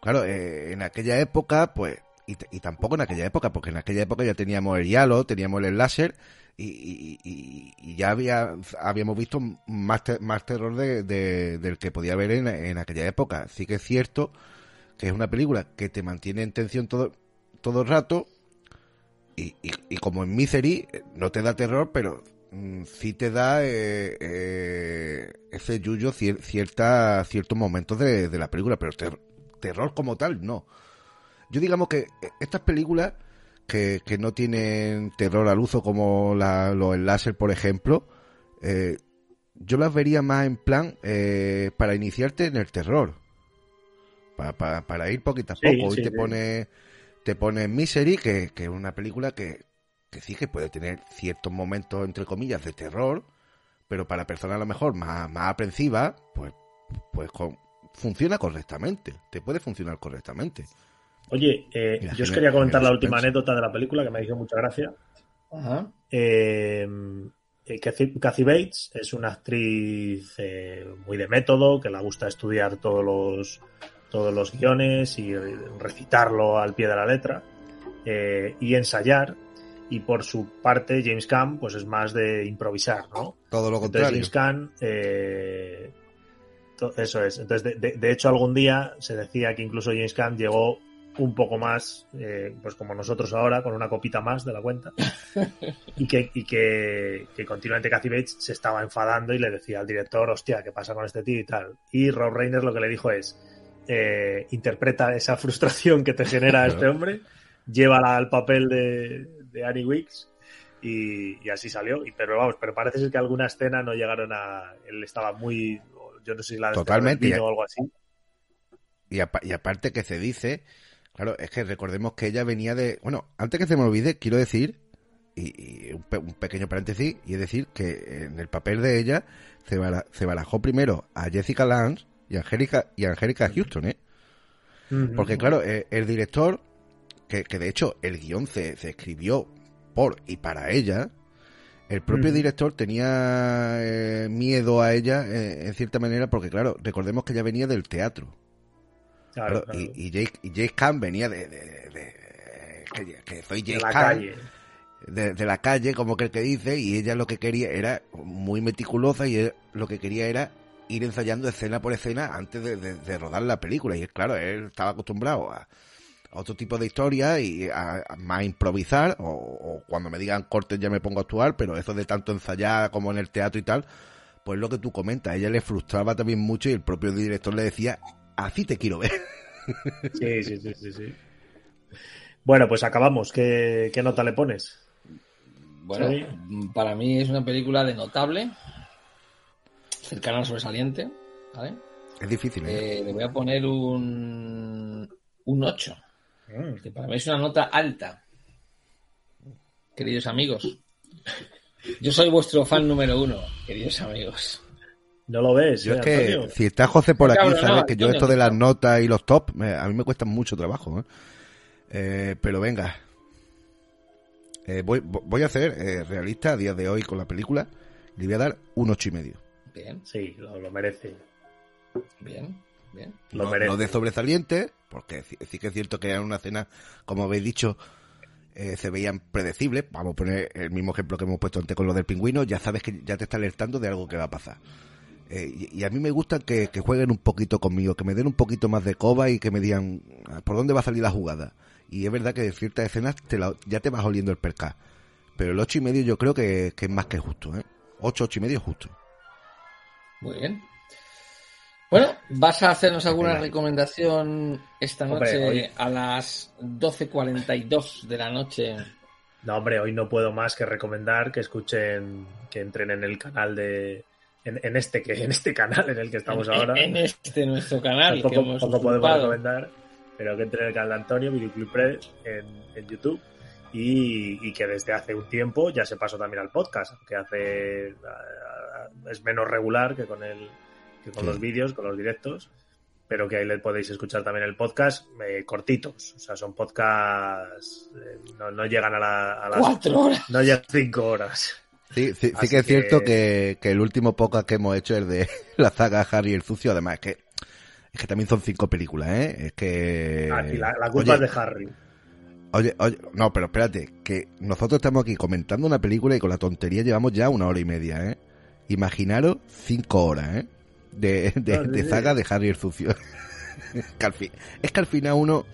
Claro, eh, en aquella época, pues, y, tampoco en aquella época, porque en aquella época ya teníamos el Yalo, teníamos el láser, y, ya había, habíamos visto más, te- más terror de, de- del que podía haber en, en aquella época. Sí que es cierto que es una película que te mantiene en tensión todo, todo el rato, y, y- como en Misery, no te da terror, pero mm, sí te da eh, eh, ese yuyo cier- cierta, ciertos momentos de, de la película, pero ter- terror como tal, no. Yo digamos que eh, estas películas que, que no tienen terror al uso como la, los láser, por ejemplo, eh, yo las vería más en plan eh, para iniciarte en el terror. Para, para, para ir poquito a poco. Sí, te sí. pone te pone Misery, que, que es una película que, que sí que puede tener ciertos momentos, entre comillas, de terror, pero para personas a lo mejor más, más aprensivas, pues, pues con- funciona correctamente. Te puede funcionar correctamente. Oye, eh, yo os quería comentar la última anécdota de la película que me hizo mucha gracia. Ajá. Eh, eh, Kathy, Kathy Bates es una actriz eh, muy de método, que le gusta estudiar todos los, todos los guiones y eh, recitarlo al pie de la letra eh, y ensayar. Y por su parte, James Caan pues es más de improvisar, ¿no? Todo lo Entonces contrario. James Caan, eh, eso es. Entonces, de, de- de hecho, algún día se decía que incluso James Caan llegó un poco más, eh, pues como nosotros ahora, con una copita más de la cuenta, y que, y que, que continuamente Kathy Bates se estaba enfadando y le decía al director, hostia, ¿qué pasa con este tío y tal? Y Rob Reiner lo que le dijo es, eh, interpreta esa frustración que te genera este hombre, llévala al papel de, de Annie Wicks y, y así salió. Y, pero vamos, pero parece ser que alguna escena no llegaron a. Él estaba muy. Yo no sé si la Totalmente. o algo así. Y, y aparte que se dice, claro, es que recordemos que ella venía de... Bueno, antes que se me olvide, quiero decir, y, un, pe- un pequeño paréntesis, y es decir que en el papel de ella se, bara- se barajó primero a Jessica Lange y a Angélica, y Angélica Houston, ¿eh? Porque claro, eh, el director, que, que de hecho el guion se, se escribió por y para ella, el propio director tenía eh, miedo a ella eh, en cierta manera porque claro, recordemos que ella venía del teatro. Claro. Y, y, Jake, y Jake Khan venía de, de- de- de- que, que soy de Jake la Khan, calle. de, la calle, como que el que dice, y ella lo que quería era muy meticulosa y él lo que quería era ir ensayando escena por escena antes de, rodar la película. Y claro, él estaba acostumbrado a otro tipo de historia y a, a más improvisar, o, o cuando me digan cortes ya me pongo a actuar, pero eso de tanto ensayar como en el teatro y tal, pues lo que tú comentas, a ella le frustraba también mucho y el propio director le decía, así te quiero ver. Sí, sí, sí, sí, sí. Bueno, pues acabamos. ¿Qué, qué nota le pones? Bueno, Sí. para mí es una película de notable, cercana al sobresaliente, ¿vale? Es difícil, ¿eh? Eh, le voy a poner un, un 8, Mm, que para mí es una nota alta. Queridos amigos, yo soy vuestro fan número uno, queridos amigos. No lo ves, Yo eh, es que Antonio? si está José por aquí, Cabrón, sabes no, que yo esto de las no. notas y los top, me- a mí me cuesta mucho trabajo. ¿eh? Eh, pero venga, Eh, voy, voy a ser eh, realista a día de hoy con la película. Le voy a dar un ocho y medio. Bien, Sí, lo, lo merece. bien, bien. Lo No, merece. no de sobresaliente, porque sí, sí que es cierto que era una escena, como habéis dicho, eh, se veían predecibles. Vamos a poner el mismo ejemplo que hemos puesto antes con lo del pingüino. Ya sabes que ya te está alertando de algo que va a pasar. Eh, y, y a mí me gusta que, que jueguen un poquito conmigo, que me den un poquito más de coba y que me digan "Ah, por dónde va a salir la jugada. Y es verdad que en ciertas escenas te la- ya te vas oliendo el perca. Pero el ocho y medio yo creo que, que es más que justo, ¿eh? Ocho, ocho y medio es justo. Muy bien. Bueno, ¿vas a hacernos alguna recomendación esta Hombre, noche hoy- a las 12.42 de la noche? No, hombre, hoy no puedo más que recomendar que escuchen, que entren en el canal de. En, en este que en este canal en el que estamos en, ahora. en este nuestro canal que Tampoco, hemos poco podemos recomendar, pero que entren en el canal de Antonio, Videoclip Press, en, en YouTube. Y, y que desde hace un tiempo ya se pasó también al podcast, que hace es menos regular que con el que con Sí. los vídeos, con los directos, pero que ahí le podéis escuchar también el podcast eh, cortitos, o sea, son podcasts eh, no, no llegan a, la, a las Cuatro horas. no llegan cinco horas. Sí, sí, que es cierto que- que, que el último podcast que hemos hecho es de la saga Harry el Sucio. Además, es que, es que también son cinco películas, ¿eh? Es que... Aquí la, la culpa oye, es de Harry. Oye, oye, no, pero espérate, que nosotros estamos aquí comentando una película y con la tontería llevamos ya una hora y media, ¿eh? Imaginaros cinco horas, ¿eh? De, de, de saga de Harry el Sucio. Que al fin- es que al final uno...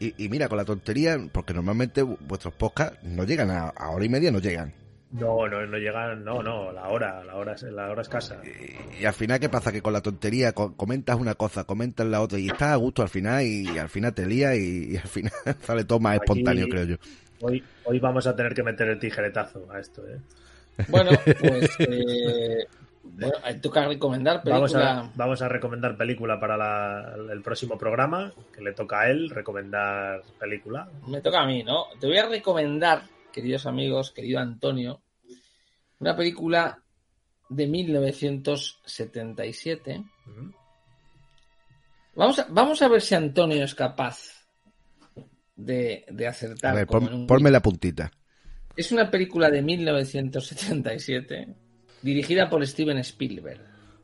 Y, y mira, con la tontería, porque normalmente vu- vuestros podcasts no llegan a, a hora y media, no llegan. No, no, no llegan, no, no, la hora, la hora, es- la hora escasa. Y, y al final, ¿qué pasa? Que con la tontería co- comentas una cosa, comentas la otra y estás a gusto al final y, al final te lías y, y al final sale todo más Aquí- espontáneo, creo yo. Hoy, hoy vamos a tener que meter el tijeretazo a esto, ¿eh? Bueno, pues eh, bueno, toca recomendar película. Vamos a, vamos a recomendar película para la- el próximo programa, que le toca a él recomendar película. Me toca a mí, ¿no? Te voy a recomendar, queridos amigos, querido Antonio, una película de 1977. Ujú. Vamos a, vamos a ver si Antonio es capaz de, de acertar. A ver, pon- un ponme la puntita. Es una película de 1977 dirigida por Steven Spielberg,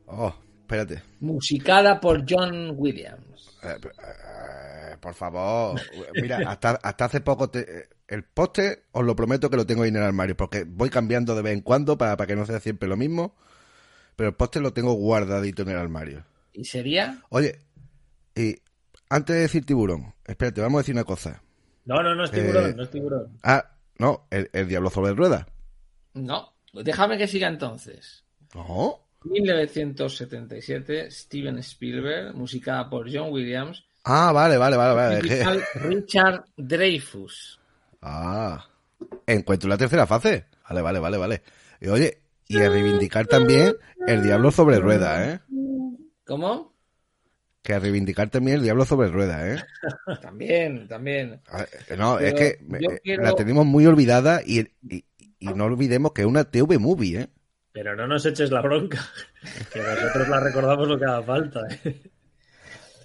Oh, espérate. musicada por John Williams. Eh, eh, por favor. Mira, hasta, hasta hace poco te- el póster os lo prometo que lo tengo ahí en el armario, porque voy cambiando de vez en cuando para, para que no sea siempre lo mismo. Pero el póster lo tengo guardadito en el armario. ¿Y sería? Oye, y antes de decir tiburón, espérate, vamos a decir una cosa. No, no, no es tiburón, Eh, no es tiburón. Ah, no, el, el diablo sobre ruedas. No. Déjame que siga entonces. No. 1977, Steven Spielberg, musicada por John Williams, Ah, vale, vale, vale, vale. Richard Dreyfus. Ah, encuentro la tercera fase. Vale, vale, vale, vale. Y oye, y a reivindicar también el diablo sobre ruedas, ¿eh? ¿Cómo? Que a reivindicar también el diablo sobre ruedas, ¿eh? También, también. A ver, No, Pero es que quiero- la tenemos muy olvidada y, y, y no olvidemos que es una TV movie, ¿eh? Pero no nos eches la bronca, que nosotros la recordamos lo que haga falta. ¿eh?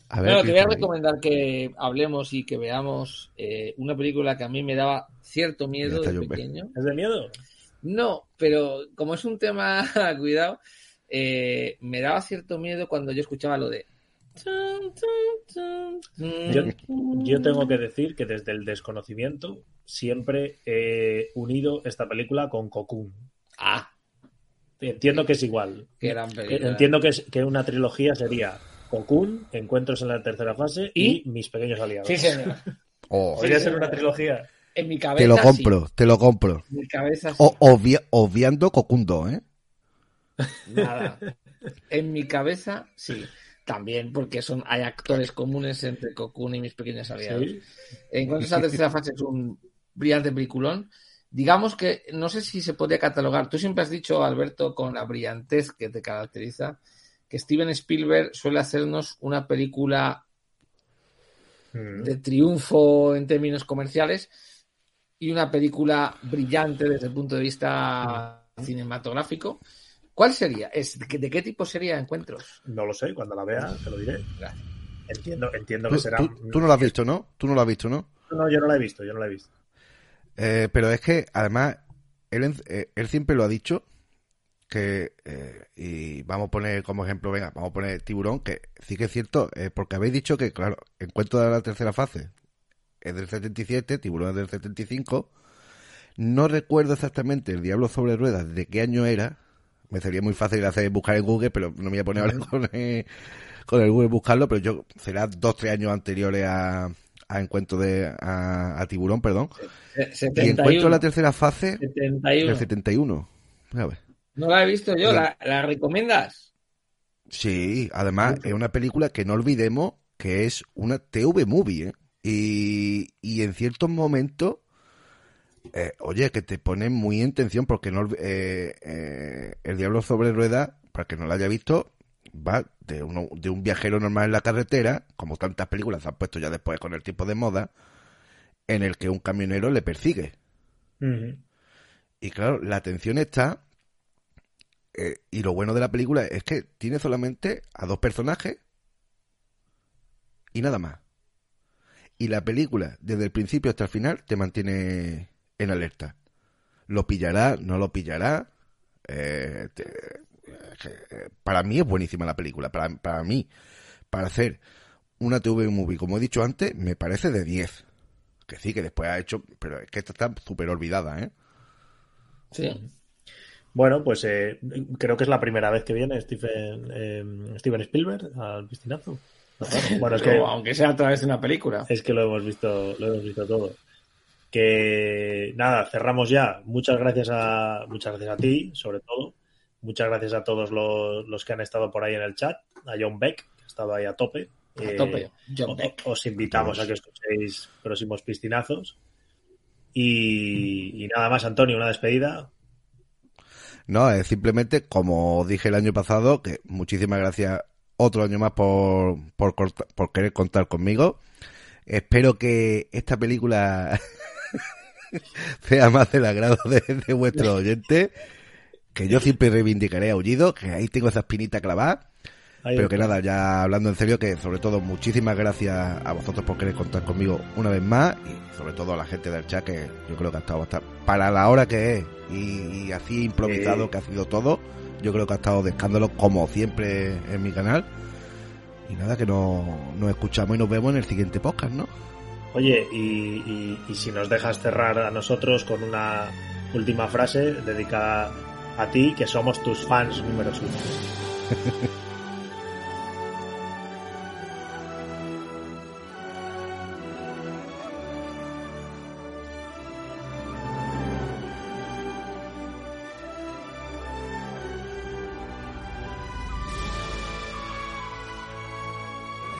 A ver, Bueno, te voy a recomendar que hablemos y que veamos eh, una película que a mí me daba cierto miedo de pequeño. ¿Es de miedo? No, pero como es un tema, cuidado, eh, me daba cierto miedo cuando yo escuchaba lo de... Yo, yo tengo que decir que desde el desconocimiento siempre he unido esta película con Cocoon. Ah, Entiendo que es igual. qué gran Eh, película. Entiendo que, es, que una trilogía sería Cocoon, Encuentros en la tercera fase y, ¿Y? Mis pequeños aliados. Sí, señor. oh, Podría ser una trilogía. En mi cabeza te lo sí. compro, te lo compro. En mi cabeza sí. O, obvia- obviando Cocundo, ¿eh? Nada. En mi cabeza sí. También porque son hay actores comunes entre Cocoon y mis pequeños aliados. Sí. Encuentros en la tercera fase es un brillante peliculón. Digamos que no sé si se podría catalogar. Tú siempre has dicho, Alberto, con la brillantez que te caracteriza, que Steven Spielberg suele hacernos una película Mm. de triunfo en términos comerciales y una película brillante desde el punto de vista cinematográfico. ¿Cuál sería? ¿Es, de, qué, de qué tipo sería Encuentros? No lo sé, cuando la vea te lo diré. Gracias. Entiendo, entiendo que será. tú- tú no lo has visto, ¿no? Tú no lo has visto, ¿no? No, yo no la he visto, yo no la he visto. Eh, pero es que, además, él, eh, él siempre lo ha dicho que, eh, y vamos a poner como ejemplo, venga, vamos a poner Tiburón, que sí que es cierto, eh, porque habéis dicho que, claro, Encuentro de la tercera fase es del 77, Tiburón es del 75. No recuerdo exactamente el Diablo sobre Ruedas de qué año era. Me sería muy fácil hacer buscar en Google, pero no me voy a poner ahora con el, con el Google buscarlo, pero yo será dos, tres años anteriores a, a Encuentro de, a, a Tiburón, perdón. Se- Y encuentro 71. la tercera fase 71. del 71. A ver. No la he visto yo. ¿La, la recomiendas? Sí, además es una película que no olvidemos que es una TV movie, ¿eh? Y, y en ciertos momentos, eh, oye, que te pone muy en tensión porque no, eh, eh, El Diablo sobre Ruedas, para que no lo haya visto, va de, uno, de un viajero normal en la carretera, como tantas películas han puesto ya después con el tiempo de moda, en el que un camionero le persigue. Y claro, la atención está. y lo bueno de la película es que tiene solamente a dos personajes y nada más. Y la película, desde el principio hasta el final, te mantiene en alerta. Lo pillará, no lo pillará. eh, te- eh, para mí es buenísima la película. Para, para mí, para hacer una TV movie, como he dicho antes, me parece de 10. Que sí, que después ha hecho. Pero es que esta está súper olvidada, ¿eh? Sí. Bueno, pues eh, creo que es la primera vez que viene Stephen, eh, Steven Spielberg al piscinazo. Bueno, es que, Pero aunque sea a través de una película. es que lo hemos visto, lo hemos visto todo. Que nada, cerramos ya. Muchas gracias a, muchas gracias a ti, sobre todo. Muchas gracias a todos los, los que han estado por ahí en el chat. A John Beck, que ha estado ahí a tope. A Eh, tope. John o- Beck. Os invitamos a que escuchéis próximos piscinazos. Y, y nada más, Antonio, una despedida. No, es simplemente, como dije el año pasado, que muchísimas gracias otro año más por, por, corta- por querer contar conmigo. Espero que esta película sea más del agrado de, de vuestros oyentes. Que yo siempre reivindicaré a Aullido, que ahí tengo esa espinita clavada. Ahí Pero que nada, ya hablando en serio, que sobre todo muchísimas gracias a vosotros por querer contar conmigo una vez más y sobre todo a la gente del chat que yo creo que ha estado bastante para la hora que es y, y así improvisado que ha sido todo, yo creo que ha estado de escándalo como siempre en mi canal. Y nada, que nos, nos escuchamos y nos vemos en el siguiente podcast, ¿no? Oye, y, si nos dejas cerrar a nosotros con una última frase dedicada a ti, que somos tus fans número uno.